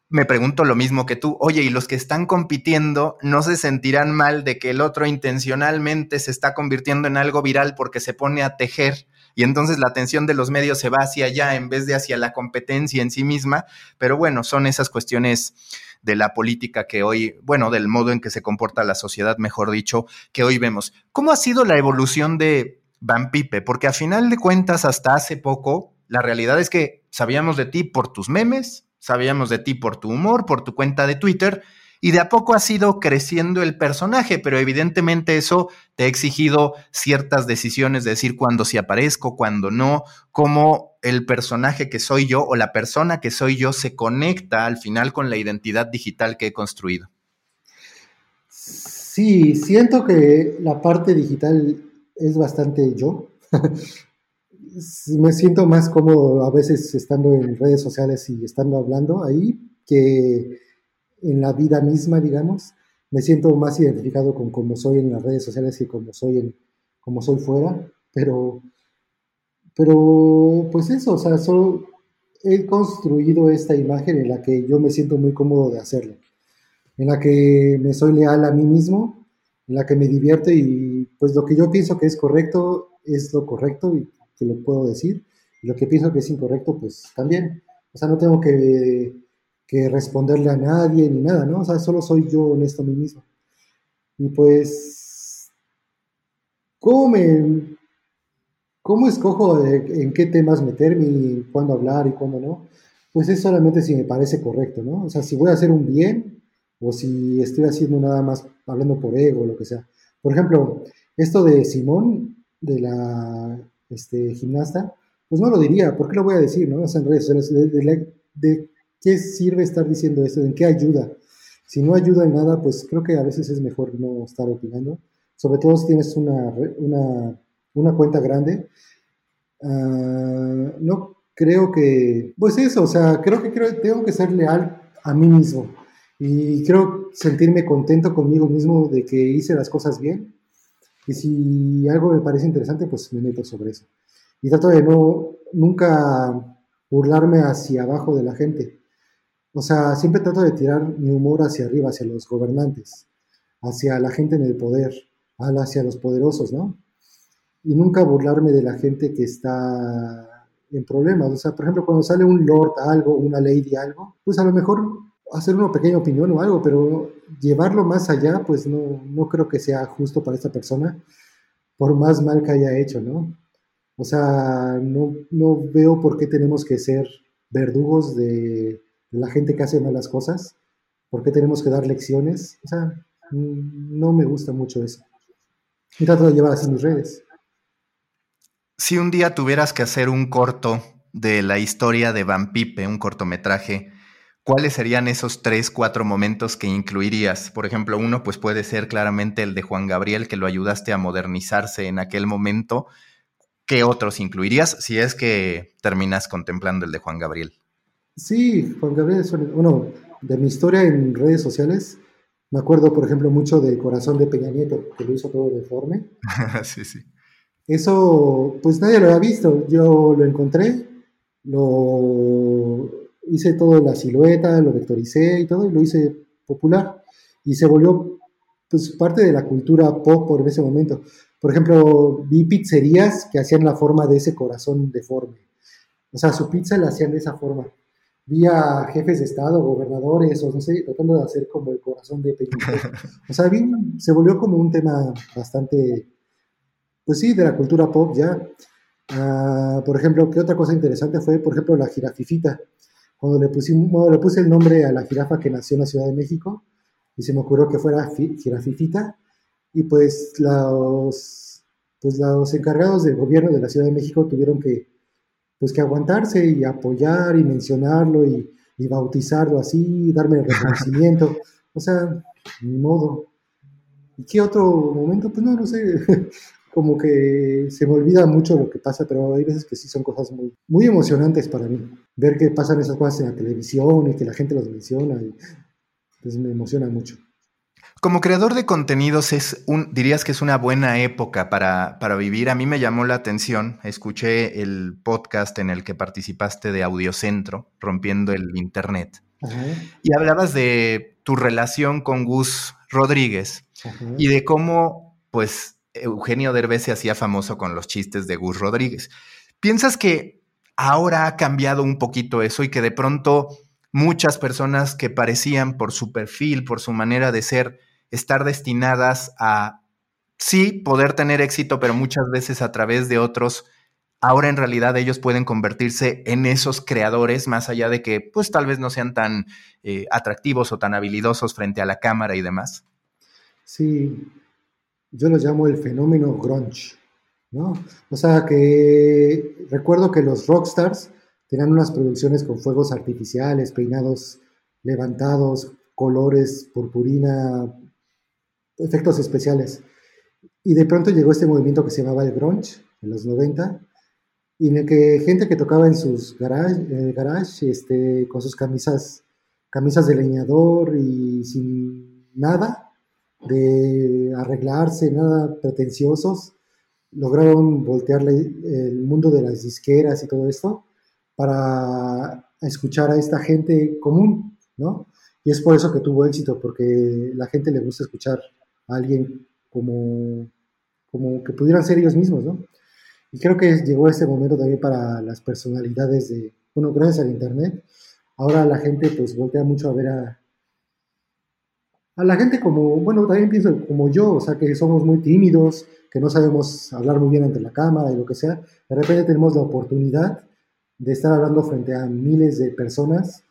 B: Me pregunto lo mismo que tú, oye, ¿y los que están compitiendo no se sentirán mal de que el otro intencionalmente se está convirtiendo en algo viral porque se pone a tejer? Y entonces la atención de los medios se va hacia allá en vez de hacia la competencia en sí misma, pero bueno, son esas cuestiones de la política que hoy, bueno, del modo en que se comporta la sociedad, mejor dicho, que hoy vemos. ¿Cómo ha sido la evolución de Van? Porque a final de cuentas, hasta hace poco, la realidad es que sabíamos de ti por tus memes, sabíamos de ti por tu humor, por tu cuenta de Twitter, y de a poco ha sido creciendo el personaje, pero evidentemente eso te ha exigido ciertas decisiones de decir cuándo sí aparezco, cuándo no, cómo el personaje que soy yo o la persona que soy yo se conecta al final con la identidad digital que he construido.
A: Sí, siento que la parte digital es bastante yo. Me siento más cómodo a veces estando en redes sociales y estando hablando ahí que en la vida misma, digamos. Me siento más identificado con cómo soy en las redes sociales que como soy, en, como soy fuera, pero, pero pues eso, o sea, solo he construido esta imagen en la que yo me siento muy cómodo de hacerlo, en la que me soy leal a mí mismo, en la que me divierto y pues lo que yo pienso que es correcto es lo correcto y que lo puedo decir, y lo que pienso que es incorrecto pues también. O sea, no tengo que que responderle a nadie ni nada, ¿no? O sea, solo soy yo honesto a mí mismo. Y pues, ¿cómo me, cómo escojo en qué temas meterme y cuándo hablar y cuándo no? Pues es solamente si me parece correcto, ¿no? O sea, si voy a hacer un bien o si estoy haciendo nada más hablando por ego o lo que sea. Por ejemplo, esto de Simón, de la este, gimnasta, pues no lo diría, ¿por qué lo voy a decir, no? En redes de qué sirve estar diciendo esto? ¿En qué ayuda? Si no ayuda en nada, pues creo que a veces es mejor no estar opinando. Sobre todo si tienes una, una, cuenta grande. Ah, no creo que, pues eso, o sea, creo que creo, tengo que ser leal a mí mismo. Y creo sentirme contento conmigo mismo de que hice las cosas bien. Y si algo me parece interesante, pues me meto sobre eso. Y trato de no, nunca burlarme hacia abajo de la gente. O sea, siempre trato de tirar mi humor hacia arriba, hacia los gobernantes, hacia la gente en el poder, hacia los poderosos, ¿no? Y nunca burlarme de la gente que está en problemas. O sea, por ejemplo, cuando sale un lord algo, una lady algo, pues a lo mejor hacer una pequeña opinión o algo, pero llevarlo más allá, pues no, no creo que sea justo para esta persona, por más mal que haya hecho, ¿no? O sea, no, no veo por qué tenemos que ser verdugos de la gente que hace malas cosas, ¿por qué tenemos que dar lecciones? O sea, no me gusta mucho eso. Y trato de llevar así mis redes.
B: Si un día tuvieras que hacer un corto de la historia de Van Pipe, un cortometraje, ¿cuáles serían esos tres, cuatro momentos que incluirías? Por ejemplo, uno pues puede ser claramente el de Juan Gabriel, que lo ayudaste a modernizarse en aquel momento. ¿Qué otros incluirías si es que terminas contemplando el de Juan Gabriel?
A: Sí, Juan Gabriel es uno de mi historia en redes sociales. Me acuerdo, por ejemplo, mucho del corazón de Peña Nieto, que lo hizo todo deforme.
B: sí, sí.
A: Eso, pues nadie lo había visto. Yo lo encontré, lo hice todo la silueta, lo vectoricé y todo, y lo hice popular. Y se volvió pues, parte de la cultura pop por ese momento. Por ejemplo, vi pizzerías que hacían la forma de ese corazón deforme. O sea, su pizza la hacían de esa forma. Vi a jefes de Estado, gobernadores, o no sé, tratando de hacer como el corazón de Pekín. O sea, se volvió como un tema bastante, pues sí, de la cultura pop ya. Ah, por ejemplo, ¿qué otra cosa interesante fue? Por ejemplo, la jirafifita. Cuando le, pusimos, le puse el nombre a la jirafa que nació en la Ciudad de México, y se me ocurrió que fuera jirafifita, y pues los, pues los encargados del gobierno de la Ciudad de México tuvieron que, pues que aguantarse y apoyar y mencionarlo y, y bautizarlo así, darme el reconocimiento. o sea, ni modo. ¿Y qué otro momento? Pues no, no sé. como que se me olvida mucho lo que pasa, pero hay veces que sí son cosas muy, muy emocionantes para mí. Ver que pasan esas cosas en la televisión y que la gente las menciona, y, pues me emociona mucho.
B: Como creador de contenidos, es un, dirías que es una buena época para, para vivir. A mí me llamó la atención, escuché el podcast en el que participaste de Audiocentro, Rompiendo el Internet, y hablabas de tu relación con Gus Rodríguez y de cómo, pues, Eugenio Derbez se hacía famoso con los chistes de Gus Rodríguez. ¿Piensas que ahora ha cambiado un poquito eso y que de pronto muchas personas que parecían por su perfil, por su manera de ser, estar destinadas a sí poder tener éxito, pero muchas veces a través de otros, ahora en realidad ellos pueden convertirse en esos creadores, más allá de que pues tal vez no sean tan eh, atractivos o tan habilidosos frente a la cámara y demás?
A: Sí, yo lo llamo el fenómeno grunge, ¿no? O sea que recuerdo que los rockstars tenían unas producciones con fuegos artificiales, peinados levantados, colores, purpurina, efectos especiales. Y de pronto llegó este movimiento que se llamaba el grunge en los 90, y en el que gente que tocaba en sus garage, en el garage, este, con sus camisas, camisas de leñador y sin nada, de arreglarse, nada pretenciosos, lograron voltearle el mundo de las disqueras y todo esto para escuchar a esta gente común, ¿no? Y es por eso que tuvo éxito, porque la gente le gusta escuchar a alguien como, como que pudieran ser ellos mismos, ¿no? Y creo que llegó ese momento también para las personalidades de, bueno, gracias al Internet, ahora la gente pues voltea mucho a ver a, a la gente como, bueno, también pienso como yo, o sea, que somos muy tímidos, que no sabemos hablar muy bien ante la cámara y lo que sea, de repente tenemos la oportunidad de estar hablando frente a miles de personas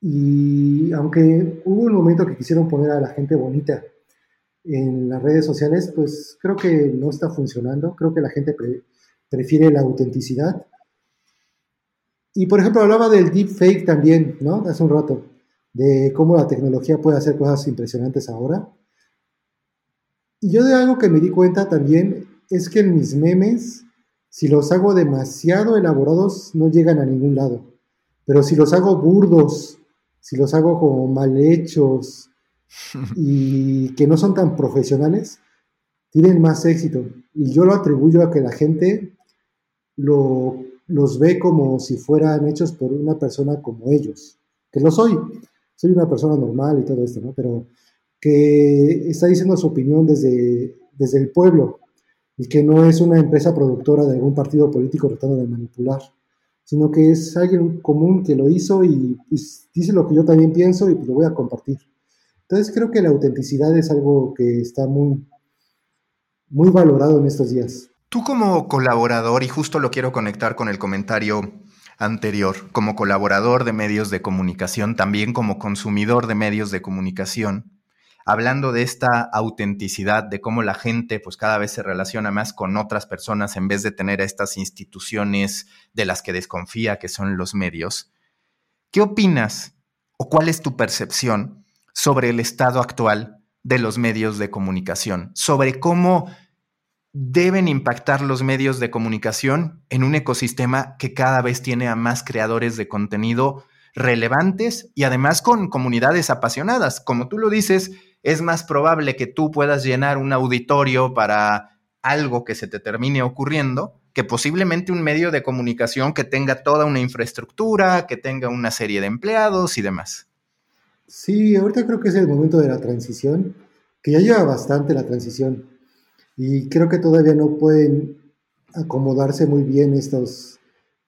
A: y aunque hubo un momento que quisieron poner a la gente bonita en las redes sociales, pues creo que no está funcionando, creo que la gente prefiere la autenticidad. Y por ejemplo, hablaba del deepfake también, ¿no? Hace un rato de cómo la tecnología puede hacer cosas impresionantes ahora. Y yo de algo que me di cuenta también es que en mis memes, si los hago demasiado elaborados, no llegan a ningún lado. Pero si los hago burdos, si los hago como mal hechos y que no son tan profesionales, tienen más éxito. Y yo lo atribuyo a que la gente los ve como si fueran hechos por una persona como ellos, que lo soy soy una persona normal y todo esto, ¿no? Pero que está diciendo su opinión desde, desde el pueblo y que no es una empresa productora de algún partido político tratando de manipular, sino que es alguien común que lo hizo y dice lo que yo también pienso y pues, lo voy a compartir. Entonces creo que la autenticidad es algo que está muy, muy valorado en estos días.
B: Tú como colaborador, y justo lo quiero conectar con el comentario anterior, como colaborador de medios de comunicación, también como consumidor de medios de comunicación, hablando de esta autenticidad, de cómo la gente pues cada vez se relaciona más con otras personas en vez de tener a estas instituciones de las que desconfía que son los medios. ¿Qué opinas o cuál es tu percepción sobre el estado actual de los medios de comunicación, sobre cómo deben impactar los medios de comunicación en un ecosistema que cada vez tiene a más creadores de contenido relevantes y además con comunidades apasionadas. Como tú lo dices, es más probable que tú puedas llenar un auditorio para algo que se te termine ocurriendo que posiblemente un medio de comunicación que tenga toda una infraestructura, que tenga una serie de empleados y demás.
A: Sí, ahorita creo que es el momento de la transición que ya lleva bastante la transición y creo que todavía no pueden acomodarse muy bien estos,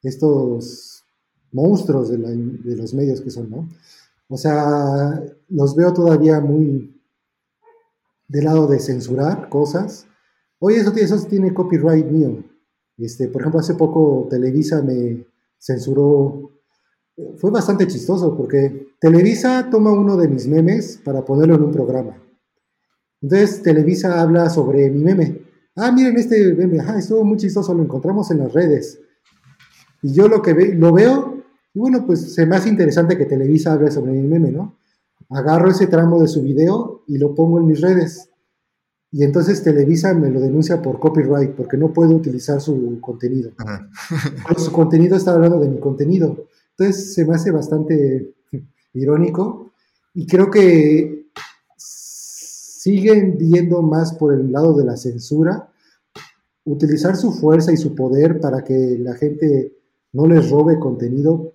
A: estos monstruos de, de los medios que son, ¿no? O sea, los veo todavía muy del lado de censurar cosas. Oye, eso, eso tiene copyright mío. Este, por ejemplo, hace poco Televisa me censuró. Fue bastante chistoso porque Televisa toma uno de mis memes para ponerlo en un programa. Entonces Televisa habla sobre mi meme. Ah, miren este meme, ah, estuvo muy chistoso, lo encontramos en las redes. Y yo lo que ve, lo veo, y bueno, pues se me hace interesante que Televisa hable sobre mi meme, ¿no? Agarro ese tramo de su video y lo pongo en mis redes. Y entonces Televisa me lo denuncia por copyright, porque no puedo utilizar su contenido. su contenido está hablando de mi contenido. Entonces se me hace bastante irónico y creo que siguen viendo más por el lado de la censura, utilizar su fuerza y su poder para que la gente no les robe contenido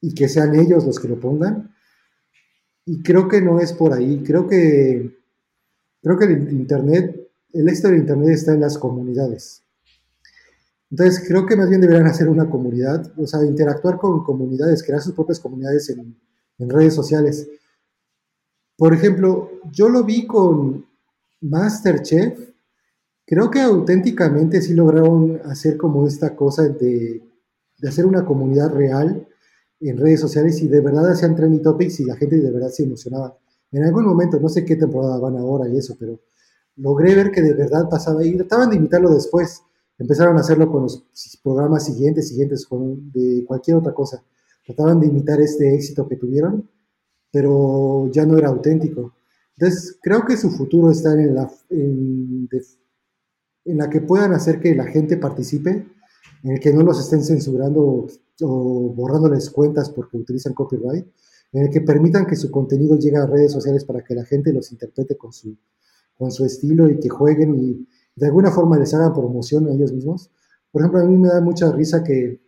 A: y que sean ellos los que lo pongan. Y creo que no es por ahí. Creo que creo que el internet, el éxito del internet está en las comunidades. Entonces creo que más bien deberían hacer una comunidad, o sea, interactuar con comunidades, crear sus propias comunidades en, en redes sociales por ejemplo, yo lo vi con Masterchef. Creo que auténticamente sí lograron hacer como esta cosa de, hacer una comunidad real en redes sociales y de verdad hacían trending topics y la gente de verdad se emocionaba. En algún momento, no sé qué temporada van ahora y eso, pero logré ver que de verdad pasaba y trataban de imitarlo después. Empezaron a hacerlo con los programas siguientes, siguientes, con, de cualquier otra cosa. Trataban de imitar este éxito que tuvieron pero ya no era auténtico. Entonces, creo que su futuro está en la, en, la que puedan hacer que la gente participe, en el que no los estén censurando o, borrándoles cuentas porque utilizan copyright, en el que permitan que su contenido llegue a redes sociales para que la gente los interprete con su, con su estilo y que jueguen y de alguna forma les hagan promoción a ellos mismos. Por ejemplo, a mí me da mucha risa que,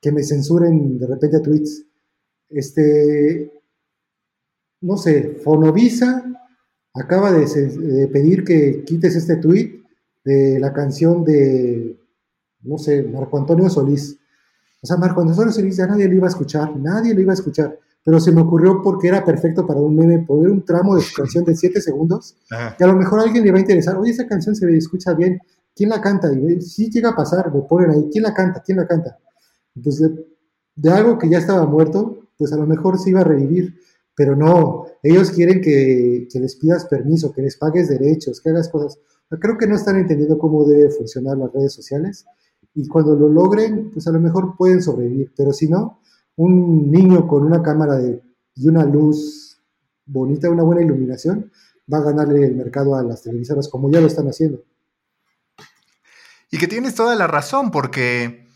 A: que me censuren de repente a tweets. Este, no sé, Fonovisa acaba de, pedir que quites este tweet de la canción de, no sé, Marco Antonio Solís. O sea, Marco Antonio Solís ya nadie lo iba a escuchar, nadie lo iba a escuchar, pero se me ocurrió porque era perfecto para un meme poner un tramo de su canción de 7 segundos, que a lo mejor a alguien le va a interesar, oye, esa canción se escucha bien, ¿quién la canta? Y si llega a pasar, me ponen ahí, ¿quién la canta? ¿quién la canta? Entonces, de algo que ya estaba muerto, pues a lo mejor se iba a revivir pero no, ellos quieren que, les pidas permiso, que les pagues derechos, que hagas cosas. Creo que no están entendiendo cómo debe funcionar las redes sociales y cuando lo logren, pues a lo mejor pueden sobrevivir, pero si no, un niño con una cámara de, y una luz bonita, una buena iluminación, va a ganarle el mercado a las televisoras como ya lo están haciendo.
B: Y que tienes toda la razón, porque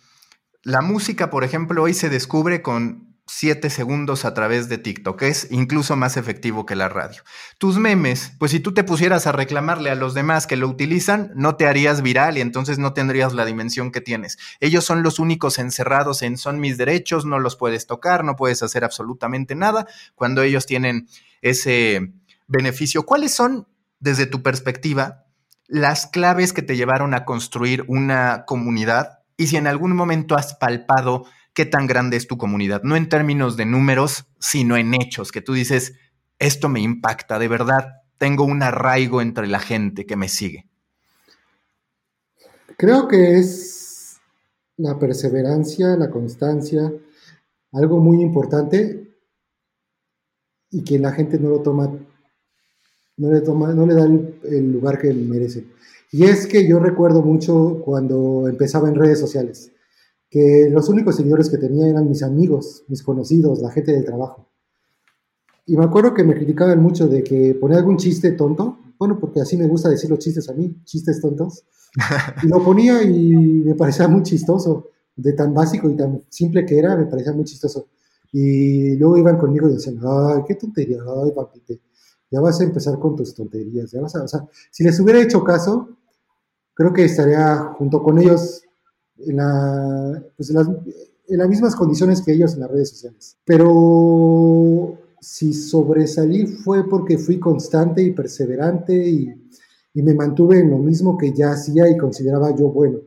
B: la música, por ejemplo, hoy se descubre con 7 segundos a través de TikTok. Es incluso más efectivo que la radio. Tus memes, pues si tú te pusieras a reclamarle a los demás que lo utilizan, no te harías viral y entonces no tendrías la dimensión que tienes. Ellos son los únicos encerrados en son mis derechos, no los puedes tocar, no puedes hacer absolutamente nada cuando ellos tienen ese beneficio. ¿Cuáles son, desde tu perspectiva, las claves que te llevaron a construir una comunidad? Y si en algún momento has palpado qué tan grande es tu comunidad, no en términos de números, sino en hechos, que tú dices, esto me impacta, de verdad, tengo un arraigo entre la gente que me sigue.
A: Creo que es la perseverancia, la constancia, algo muy importante y que la gente no lo toma, no le, toma, no le da el, el lugar que merece. Y es que yo recuerdo mucho cuando empezaba en redes sociales que los únicos seguidores que tenía eran mis amigos, mis conocidos, la gente del trabajo. Y me acuerdo que me criticaban mucho de que ponía algún chiste tonto, bueno, porque así me gusta decir los chistes a mí, chistes tontos, y lo ponía y me parecía muy chistoso, de tan básico y tan simple que era, me parecía muy chistoso. Y luego iban conmigo y decían, ay, qué tontería, ay, papite, ya vas a empezar con tus tonterías, ya vas a, o sea, si les hubiera hecho caso, creo que estaría junto con ellos en, pues en, las, mismas condiciones que ellos en las redes sociales. Pero si sobresalí fue porque fui constante y perseverante y, me mantuve en lo mismo que ya hacía y consideraba yo bueno.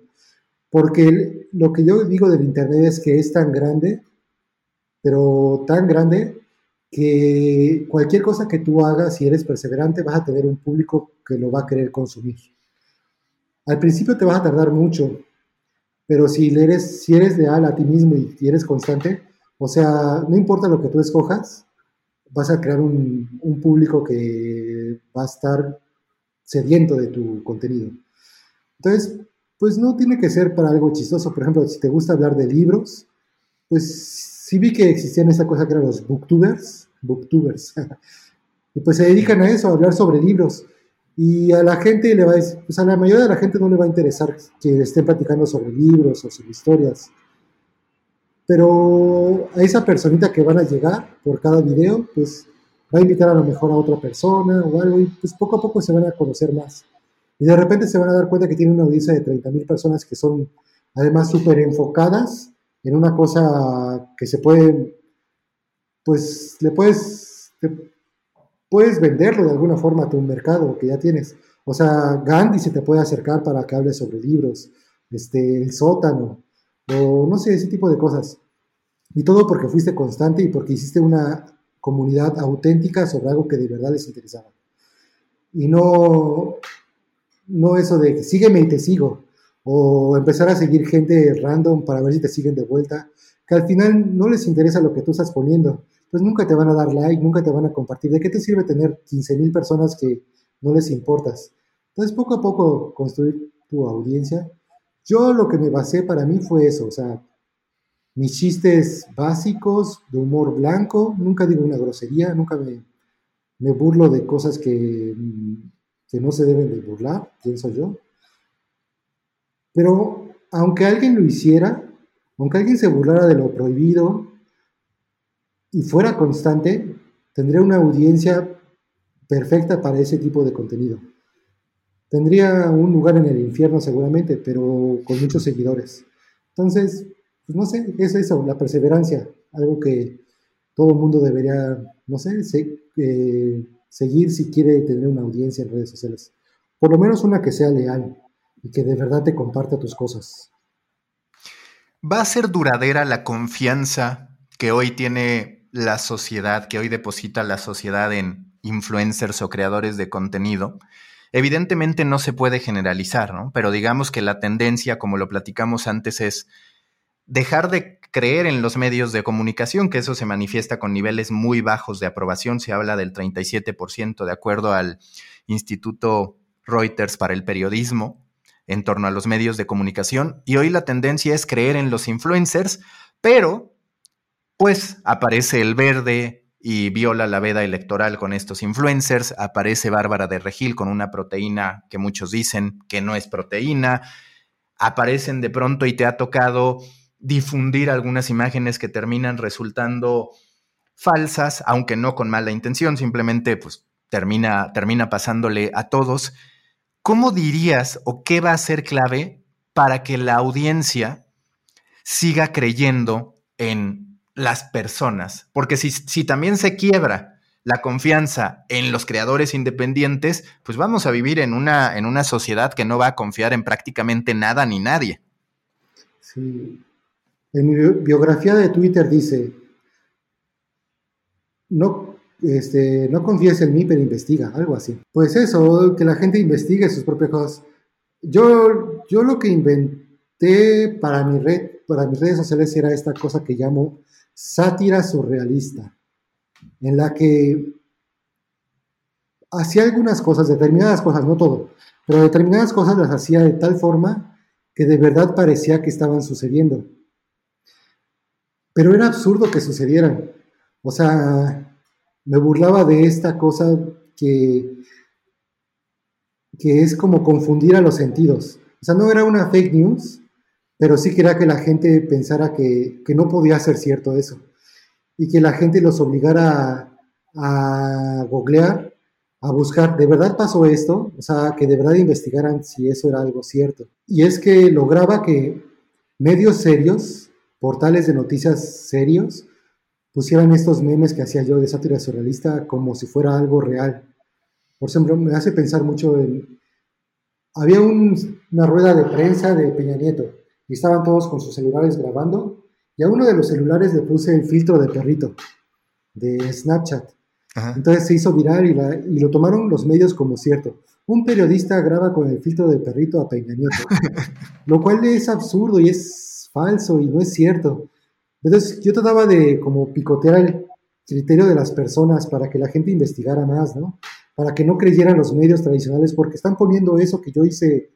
A: Porque lo que yo digo del Internet es que es tan grande, pero tan grande que cualquier cosa que tú hagas, si eres perseverante, vas a tener un público que lo va a querer consumir. Al principio te vas a tardar mucho, pero si eres, si eres leal a ti mismo y eres constante, o sea, no importa lo que tú escojas, vas a crear un, un público que va a estar sediento de tu contenido. Entonces, pues no tiene que ser para algo chistoso. Por ejemplo, si te gusta hablar de libros, pues sí vi que existían esa cosa que eran los booktubers, booktubers, y pues se dedican a eso, a hablar sobre libros. Y a la gente le va a pues a la mayoría de la gente no le va a interesar que estén platicando sobre libros o sobre historias. Pero a esa personita que van a llegar por cada video, pues va a invitar a lo mejor a otra persona o algo, y pues poco a poco se van a conocer más. Y de repente se van a dar cuenta que tiene una audiencia de 30.000 personas que son además súper enfocadas en una cosa que se puede, pues le puedes, puedes venderlo de alguna forma a tu mercado que ya tienes. O sea, Gandhi se te puede acercar para que hables sobre libros, este, el sótano, o no sé, ese tipo de cosas. Y todo porque fuiste constante y porque hiciste una comunidad auténtica sobre algo que de verdad les interesaba. Y no, no eso de sígueme y te sigo o empezar a seguir gente random para ver si te siguen de vuelta, que al final no les interesa lo que tú estás poniendo, pues nunca te van a dar like, nunca te van a compartir. ¿De qué te sirve tener 15 mil personas que no les importas? Entonces, poco a poco construir tu audiencia. Yo lo que me basé para mí fue eso, o sea, mis chistes básicos de humor blanco, nunca digo una grosería, nunca me, me burlo de cosas que, que no se deben de burlar, pienso yo. Pero aunque alguien lo hiciera, aunque alguien se burlara de lo prohibido y fuera constante, tendría una audiencia perfecta para ese tipo de contenido. Tendría un lugar en el infierno seguramente, pero con muchos seguidores. Entonces, pues no sé, es eso, la perseverancia, algo que todo el mundo debería, no sé, eh, seguir si quiere tener una audiencia en redes sociales. Por lo menos una que sea leal y que de verdad te comparta tus cosas.
B: ¿Va a ser duradera la confianza que hoy tiene la sociedad, que hoy deposita la sociedad en influencers o creadores de contenido? Evidentemente no se puede generalizar, ¿no? Pero digamos que la tendencia, como lo platicamos antes, es dejar de creer en los medios de comunicación, que eso se manifiesta con niveles muy bajos de aprobación, se habla del 37% de acuerdo al Instituto Reuters para el Periodismo, en torno a los medios de comunicación y hoy la tendencia es creer en los influencers, pero pues aparece el verde y viola la veda electoral con estos influencers, aparece Bárbara de Regil con una proteína que muchos dicen que no es proteína, aparecen de pronto y te ha tocado difundir algunas imágenes que terminan resultando falsas, aunque no con mala intención, simplemente pues termina, termina pasándole a todos. ¿cómo dirías o qué va a ser clave para que la audiencia siga creyendo en las personas? Porque si, también se quiebra la confianza en los creadores independientes, pues vamos a vivir en una, en una sociedad que no va a confiar en prácticamente nada ni nadie.
A: Sí. En mi biografía de Twitter dice, no este, no confíes en mí, pero investiga, algo así. Pues eso, que la gente investigue sus propias cosas. Yo, yo lo que inventé para, mi red, para mis redes sociales era esta cosa que llamo sátira surrealista, en la que hacía algunas cosas, determinadas cosas, no todo, pero determinadas cosas las hacía de tal forma que de verdad parecía que estaban sucediendo. Pero era absurdo que sucedieran. O sea, me burlaba de esta cosa que, que es como confundir a los sentidos. O sea, no era una fake news, pero sí quería que la gente pensara que, no podía ser cierto eso. Y que la gente los obligara a googlear, a buscar, ¿de verdad pasó esto? O sea, que de verdad investigaran si eso era algo cierto. Y es que lograba que medios serios, portales de noticias serios, pusieran estos memes que hacía yo de sátira surrealista como si fuera algo real. Por ejemplo, me hace pensar mucho en... Había una rueda de prensa de Peña Nieto y estaban todos con sus celulares grabando y a uno de los celulares le puse el filtro de perrito de Snapchat. Entonces se hizo viral y, y, lo tomaron los medios como cierto. Un periodista graba con el filtro de perrito a Peña Nieto, lo cual es absurdo y es falso y no es cierto. Entonces yo trataba de como picotear el criterio de las personas para que la gente investigara más, ¿no? Para que no creyeran los medios tradicionales, porque están poniendo eso que yo hice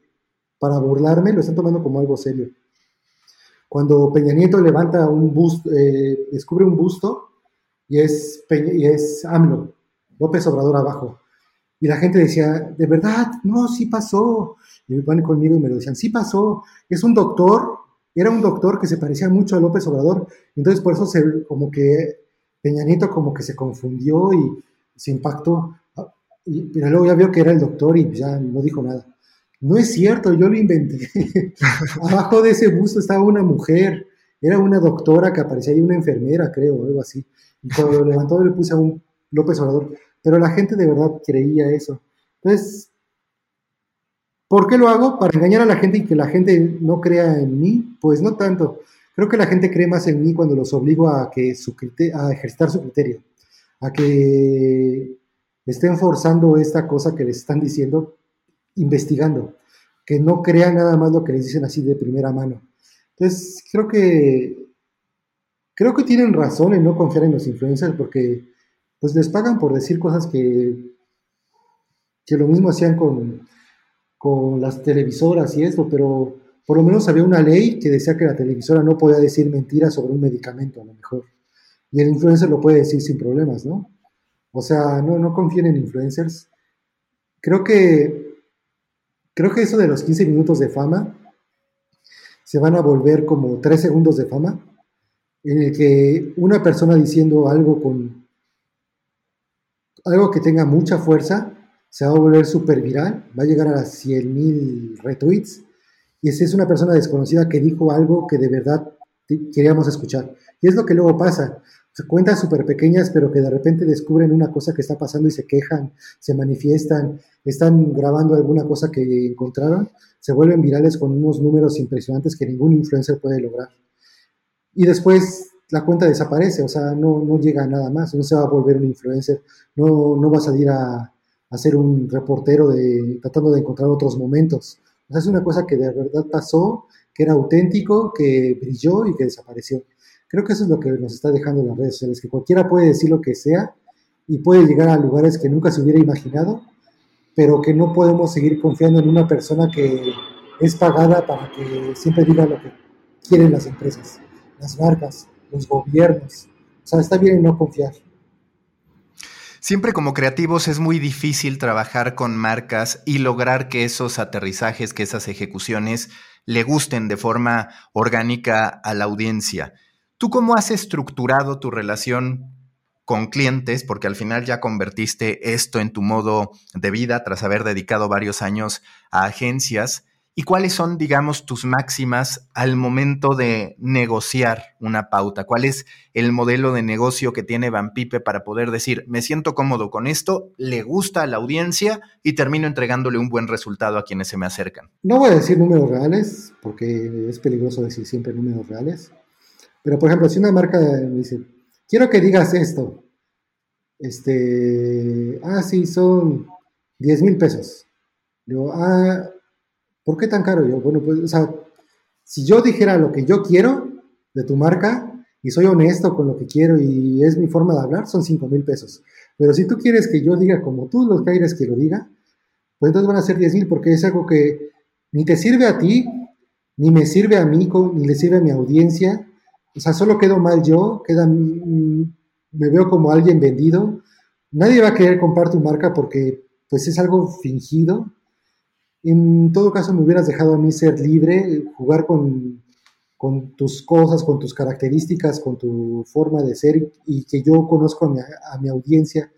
A: para burlarme, lo están tomando como algo serio. Cuando Peña Nieto levanta un busto, eh, descubre un busto y es, y es AMLO, López Obrador abajo. Y la gente decía, de verdad, no, sí pasó. Y me van conmigo y me lo decían, sí pasó. Es un doctor era un doctor que se parecía mucho a López Obrador, entonces por eso como que Peña Nieto como que se confundió y se impactó, pero luego ya vio que era el doctor y ya no dijo nada. No es cierto, yo lo inventé. Abajo de ese busto estaba una mujer, era una doctora que aparecía ahí, una enfermera, creo, algo así. Y cuando lo levantó le puse a un López Obrador, pero la gente de verdad creía eso. Entonces, ¿Por qué lo hago? ¿Para engañar a la gente y que la gente no crea en mí? Pues no tanto. Creo que la gente cree más en mí cuando los obligo a, que su a ejercitar su criterio, a que estén forzando esta cosa que les están diciendo, investigando, que no crean nada más lo que les dicen así de primera mano. Entonces, creo que creo que tienen razón en no confiar en los influencers porque pues les pagan por decir cosas que, que lo mismo hacían con, con las televisoras y esto, pero por lo menos había una ley que decía que la televisora no podía decir mentiras sobre un medicamento, a lo mejor. Y el influencer lo puede decir sin problemas, ¿no? O sea, no, no confíen en influencers. Creo que, creo que eso de los 15 minutos de fama se van a volver como 3 segundos de fama, en el que una persona diciendo algo con algo que tenga mucha fuerza se va a volver súper viral, va a llegar a las 100.000 retweets, y esa es una persona desconocida que dijo algo que de verdad queríamos escuchar. Y es lo que luego pasa. Cuentas súper pequeñas, pero que de repente descubren una cosa que está pasando y se quejan, se manifiestan, están grabando alguna cosa que encontraron, se vuelven virales con unos números impresionantes que ningún influencer puede lograr. Y después la cuenta desaparece, o sea, no, no llega a nada más, no se va a volver un influencer, no, no va a salir a, hacer un reportero de, tratando de encontrar otros momentos. O sea, es una cosa que de verdad pasó, que era auténtico, que brilló y que desapareció. Creo que eso es lo que nos está dejando las redes sociales, que cualquiera puede decir lo que sea y puede llegar a lugares que nunca se hubiera imaginado, pero que no podemos seguir confiando en una persona que es pagada para que siempre diga lo que quieren las empresas, las marcas, los gobiernos. O sea, está bien no confiar.
B: Siempre como creativos es muy difícil trabajar con marcas y lograr que esos aterrizajes, que esas ejecuciones le gusten de forma orgánica a la audiencia. ¿Tú cómo has estructurado tu relación con clientes? Porque al final ya convertiste esto en tu modo de vida tras haber dedicado varios años a agencias. ¿Y cuáles son, digamos, tus máximas al momento de negociar una pauta? ¿Cuál es el modelo de negocio que tiene Van Pipe para poder decir, me siento cómodo con esto, le gusta a la audiencia y termino entregándole un buen resultado a quienes se me acercan?
A: No voy a decir números reales, porque es peligroso decir siempre números reales. Pero, por ejemplo, si una marca me dice, quiero que digas esto, este, ah, sí, son 10 mil pesos. Digo, ah, ¿Por qué tan caro? Yo, bueno, pues, o sea, si yo dijera lo que yo quiero de tu marca y soy honesto con lo que quiero y es mi forma de hablar, son 5 mil pesos. Pero si tú quieres que yo diga como tú lo quieres que lo diga, pues entonces van a ser 10 mil porque es algo que ni te sirve a ti, ni me sirve a mí, ni le sirve a mi audiencia. O sea, solo quedo mal yo, queda, me veo como alguien vendido. Nadie va a querer comprar tu marca porque pues es algo fingido en todo caso, me hubieras dejado a mí ser libre, jugar con, tus cosas, con tus características, con tu forma de ser y que yo conozco a mi, audiencia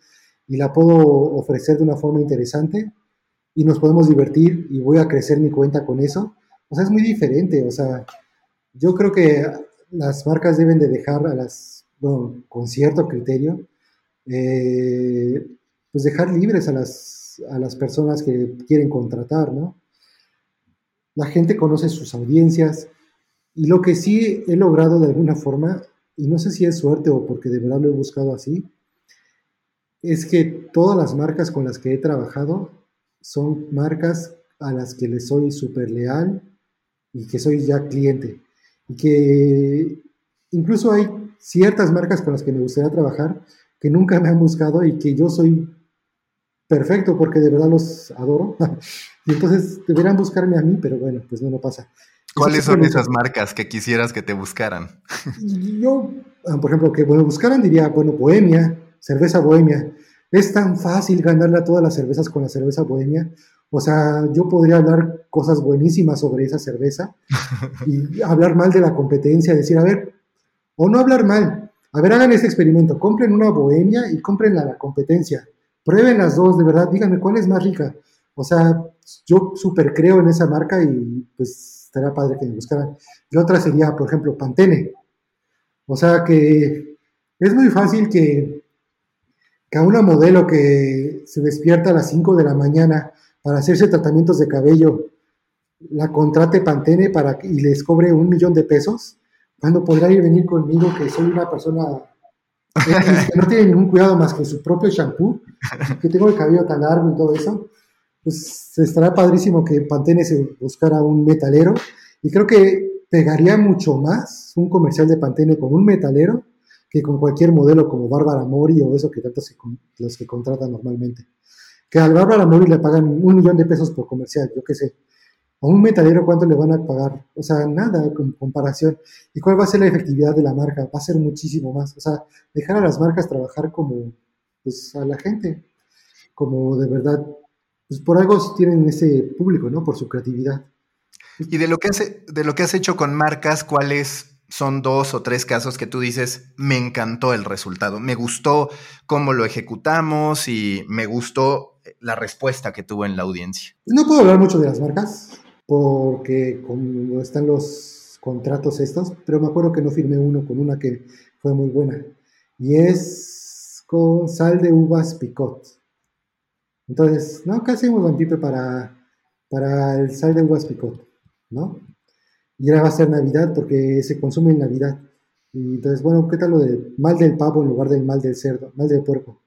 A: y la puedo ofrecer de una forma interesante y nos podemos divertir y voy a crecer mi cuenta con eso. O sea, es muy diferente. O sea, yo creo que las marcas deben de dejar a las bueno, con cierto criterio, eh, pues dejar libres a las, a las personas que quieren contratar, ¿no? La gente conoce sus audiencias y lo que sí he logrado de alguna forma, y no sé si es suerte o porque de verdad lo he buscado así, es que todas las marcas con las que he trabajado son marcas a las que les soy súper leal y que soy ya cliente. Que incluso hay ciertas marcas con las que me gustaría trabajar que nunca me han buscado y que yo soy perfecto porque de verdad los adoro. y entonces deberían buscarme a mí, pero bueno, pues no, no pasa.
B: ¿Cuáles son esas marcas que quisieras que te buscaran?
A: Yo, ah, por ejemplo, que me buscaran diría, bueno, Bohemia, cerveza Bohemia. Es tan fácil ganarle a todas las cervezas con la cerveza Bohemia. O sea, yo podría hablar cosas buenísimas sobre esa cerveza y hablar mal de la competencia, decir, a ver, o no hablar mal, a ver, hagan este experimento, compren una bohemia y compren la, la competencia, prueben las dos, de verdad, díganme cuál es más rica. O sea, yo súper creo en esa marca y pues estaría padre que me buscaran. Y otra sería, por ejemplo, Pantene. O sea que es muy fácil que, que a una modelo que se despierta a las 5 de la mañana para hacerse tratamientos de cabello, la contrate Pantene para, y les cobre un millón de pesos cuando podrá ir venir conmigo que soy una persona que no tiene ningún cuidado más que su propio shampoo, que tengo el cabello tan largo y todo eso, pues estará padrísimo que Pantene se buscara un metalero y creo que pegaría mucho más un comercial de Pantene con un metalero que con cualquier modelo como Bárbara Mori o eso que tantos los que contratan normalmente. Que al Bárbara Mori le pagan un millón de pesos por comercial, yo qué sé a un metalero cuánto le van a pagar. O sea, nada con comparación. ¿Y cuál va a ser la efectividad de la marca? Va a ser muchísimo más. O sea, dejar a las marcas trabajar como, pues, a la gente, como de verdad, pues por algo tienen ese público, ¿no? Por su creatividad.
B: Y de lo que has, de lo que has hecho con marcas, ¿cuáles son dos o tres casos que tú dices, me encantó el resultado, me gustó cómo lo ejecutamos y me gustó la respuesta que tuvo en la audiencia?
A: No puedo hablar mucho de las marcas, porque como están los contratos estos, pero me acuerdo que no firmé uno con una que fue muy buena. Y es con sal de uvas picot. Entonces, ¿no? ¿Qué hacemos, Don Pipe, para, para el sal de uvas picot? ¿No? Y ahora va a ser Navidad porque se consume en Navidad. Y entonces, bueno, ¿qué tal lo del mal del pavo en lugar del mal del cerdo, mal del puerco?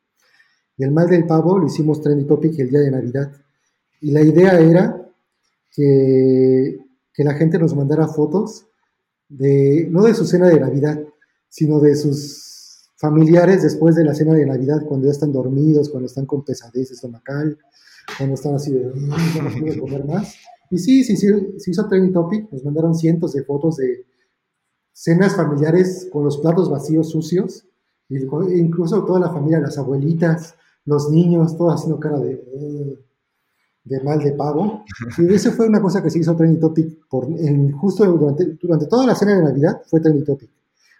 A: Y el mal del pavo lo hicimos trendy topic el día de Navidad. Y la idea era que, la gente nos mandara fotos de, no de su cena de Navidad, sino de sus familiares después de la cena de Navidad, cuando ya están dormidos, cuando están con pesadez estomacal, cuando están así de, no puedo comer más. Y sí, sí, sí, se hizo training topic, nos mandaron cientos de fotos de cenas familiares con los platos vacíos, sucios, incluso toda la familia, las abuelitas, los niños, todo haciendo cara de de mal de pago. Y eso fue una cosa que se hizo trending topic por, en, justo durante, durante toda la cena de Navidad fue trending topic,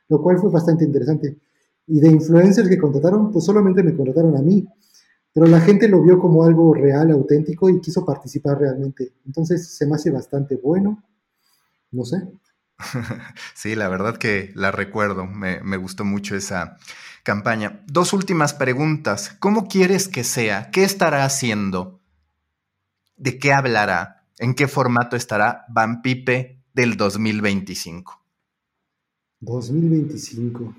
A: lo cual fue bastante interesante. Y de influencers que contrataron, pues solamente me contrataron a mí, pero la gente lo vio como algo real, auténtico y quiso participar realmente. Entonces se me hace bastante bueno, no sé.
B: Sí, la verdad que la recuerdo, me, me gustó mucho esa campaña. Dos últimas preguntas. ¿Cómo quieres que sea? ¿Qué estará haciendo de qué hablará, en qué formato estará Van Pipe del 2025.
A: 2025.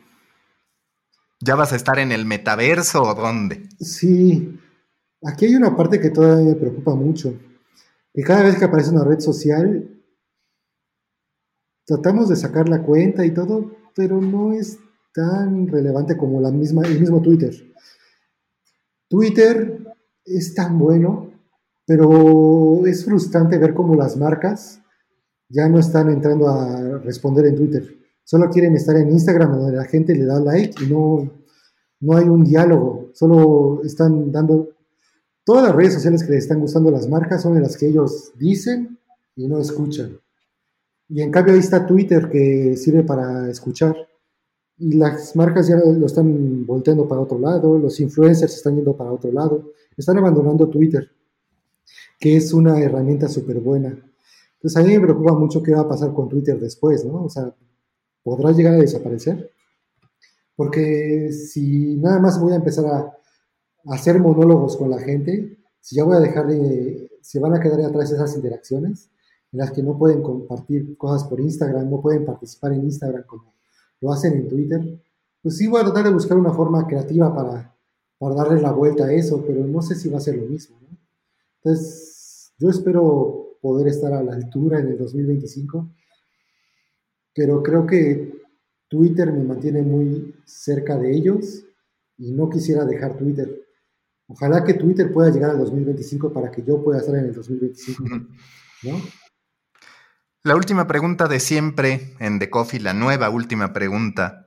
B: ¿Ya vas a estar en el metaverso o dónde?
A: Sí, aquí hay una parte que todavía me preocupa mucho. Que cada vez que aparece una red social, tratamos de sacar la cuenta y todo, pero no es tan relevante como la misma, el mismo Twitter. Twitter es tan bueno pero es frustrante ver cómo las marcas ya no están entrando a responder en Twitter. Solo quieren estar en Instagram donde la gente le da like y no, no hay un diálogo. Solo están dando... Todas las redes sociales que les están gustando las marcas son de las que ellos dicen y no escuchan. Y en cambio ahí está Twitter que sirve para escuchar. Y las marcas ya lo están volteando para otro lado, los influencers están yendo para otro lado, están abandonando Twitter que es una herramienta súper buena. Entonces a mí me preocupa mucho qué va a pasar con Twitter después, ¿no? O sea, ¿podrá llegar a desaparecer? Porque si nada más voy a empezar a, hacer monólogos con la gente, si ya voy a dejar de, se van a quedar atrás esas interacciones en las que no pueden compartir cosas por Instagram, no pueden participar en Instagram como lo hacen en Twitter, pues sí voy a tratar de buscar una forma creativa para, para darle la vuelta a eso, pero no sé si va a ser lo mismo. Entonces, yo espero poder estar a la altura en el 2025, pero creo que Twitter me mantiene muy cerca de ellos y no quisiera dejar Twitter. Ojalá que Twitter pueda llegar al 2025 para que yo pueda estar en el 2025, ¿no?
B: La última pregunta de siempre en The Coffee, la nueva última pregunta.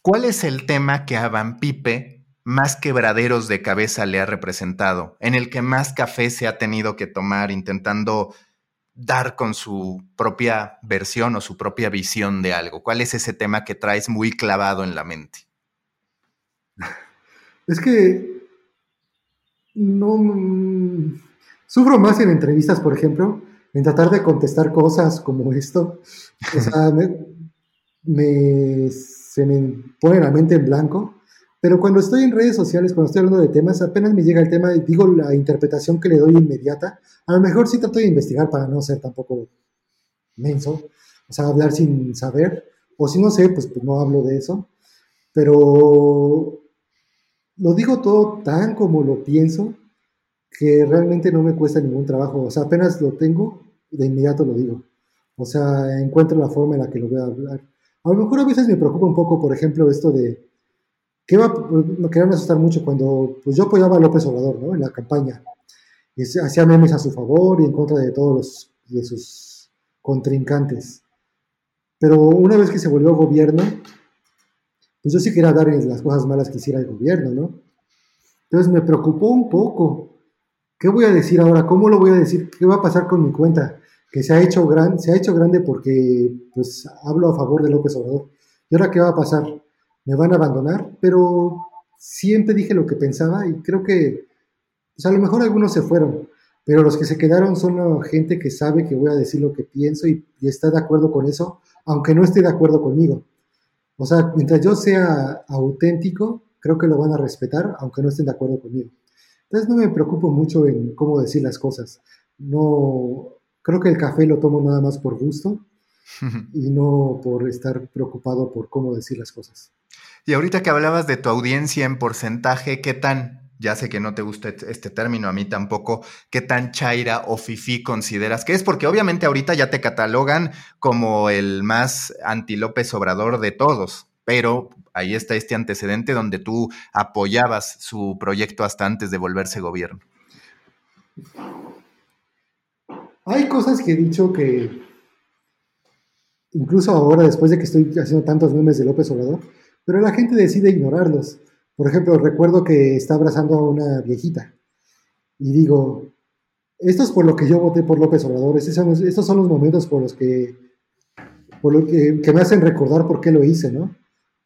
B: ¿Cuál es el tema que a Van Pipe más quebraderos de cabeza le ha representado, en el que más café se ha tenido que tomar intentando dar con su propia versión o su propia visión de algo? ¿Cuál es ese tema que traes muy clavado en la mente?
A: Es que no mm, sufro más en entrevistas, por ejemplo, en tratar de contestar cosas como esto. O sea, me, se me pone la mente en blanco. Pero cuando estoy en redes sociales, cuando estoy hablando de temas, apenas me llega el tema y digo la interpretación que le doy inmediata. A lo mejor sí trato de investigar para no ser tampoco menso, o sea, hablar sin saber. O si no sé, pues, pues no hablo de eso. Pero lo digo todo tan como lo pienso que realmente no me cuesta ningún trabajo. O sea, apenas lo tengo, de inmediato lo digo. O sea, encuentro la forma en la que lo voy a hablar. A lo mejor a veces me preocupa un poco, por ejemplo, esto de que va, me querían asustar mucho cuando pues yo apoyaba a López Obrador, ¿no? En la campaña. Y hacía memes a su favor y en contra de todos los, de sus contrincantes. Pero una vez que se volvió gobierno, pues yo sí quería dar las cosas malas que hiciera el gobierno, ¿no? Entonces me preocupó un poco. ¿Qué voy a decir ahora? ¿Cómo lo voy a decir? ¿Qué va a pasar con mi cuenta? Que se ha hecho, gran, se ha hecho grande porque pues hablo a favor de López Obrador. ¿Y ahora qué va a pasar? ¿Me van a abandonar? Pero siempre dije lo que pensaba y creo que pues a lo mejor algunos se fueron, pero los que se quedaron son gente que sabe que voy a decir lo que pienso y está de acuerdo con eso, aunque no esté de acuerdo conmigo. O sea, mientras yo sea auténtico, creo que lo van a respetar, aunque no estén de acuerdo conmigo. Entonces no me preocupo mucho en cómo decir las cosas. No, creo que el café lo tomo nada más por gusto y no por estar preocupado por cómo decir las cosas.
B: Y ahorita que hablabas de tu audiencia en porcentaje, ¿qué tan ya sé que no te gusta este término, a mí tampoco, ¿qué tan chaira o fifi consideras que es? Porque obviamente ahorita ya te catalogan como el más anti-López Obrador de todos, pero ahí está este antecedente donde tú apoyabas su proyecto hasta antes de volverse gobierno.
A: Hay cosas que he dicho que incluso ahora, después de que estoy haciendo tantos memes de López Obrador, pero la gente decide ignorarlos. Por ejemplo, recuerdo que está abrazando a una viejita y digo, esto es por lo que yo voté por López Obrador, estos son, los momentos por los que, por que, me hacen recordar por qué lo hice, ¿no?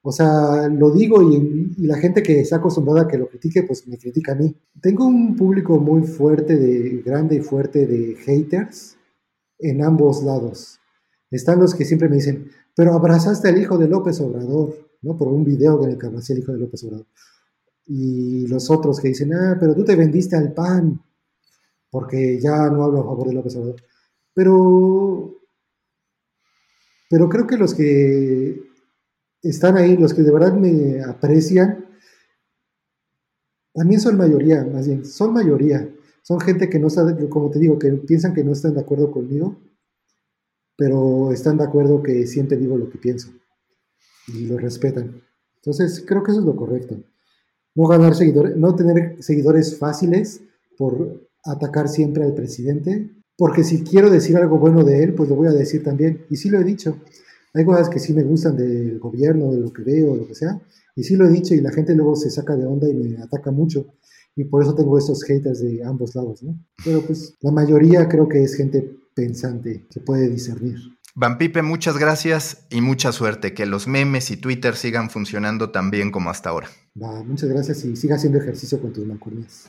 A: O sea, lo digo y, la gente que está acostumbrada a que lo critique, pues me critica a mí. Tengo un público muy fuerte, de, grande y fuerte de haters en ambos lados. Están los que siempre me dicen, pero abrazaste al hijo de López Obrador. ¿no? Por un video en el que aparecía el hijo de López Obrador. Y los otros que dicen, ah, pero tú te vendiste al PAN, porque ya no hablo a favor de López Obrador. Pero, pero creo que los que están ahí, los que de verdad me aprecian, también son mayoría, más bien, son mayoría. Son gente que no está, como te digo, que piensan que no están de acuerdo conmigo, pero están de acuerdo que siempre digo lo que pienso y lo respetan. Entonces, creo que eso es lo correcto. No ganar seguidores, no tener seguidores fáciles por atacar siempre al presidente, porque si quiero decir algo bueno de él, pues lo voy a decir también. Y sí lo he dicho. Hay cosas que sí me gustan del gobierno, de lo que veo, lo que sea. Y sí lo he dicho y la gente luego se saca de onda y me ataca mucho. Y por eso tengo esos haters de ambos lados, ¿no? Pero pues la mayoría creo que es gente pensante, que puede discernir.
B: Van Pipe, muchas gracias y mucha suerte. Que los memes y Twitter sigan funcionando tan bien como hasta ahora.
A: muchas gracias y siga haciendo ejercicio con tus mancuernas.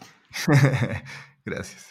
B: gracias.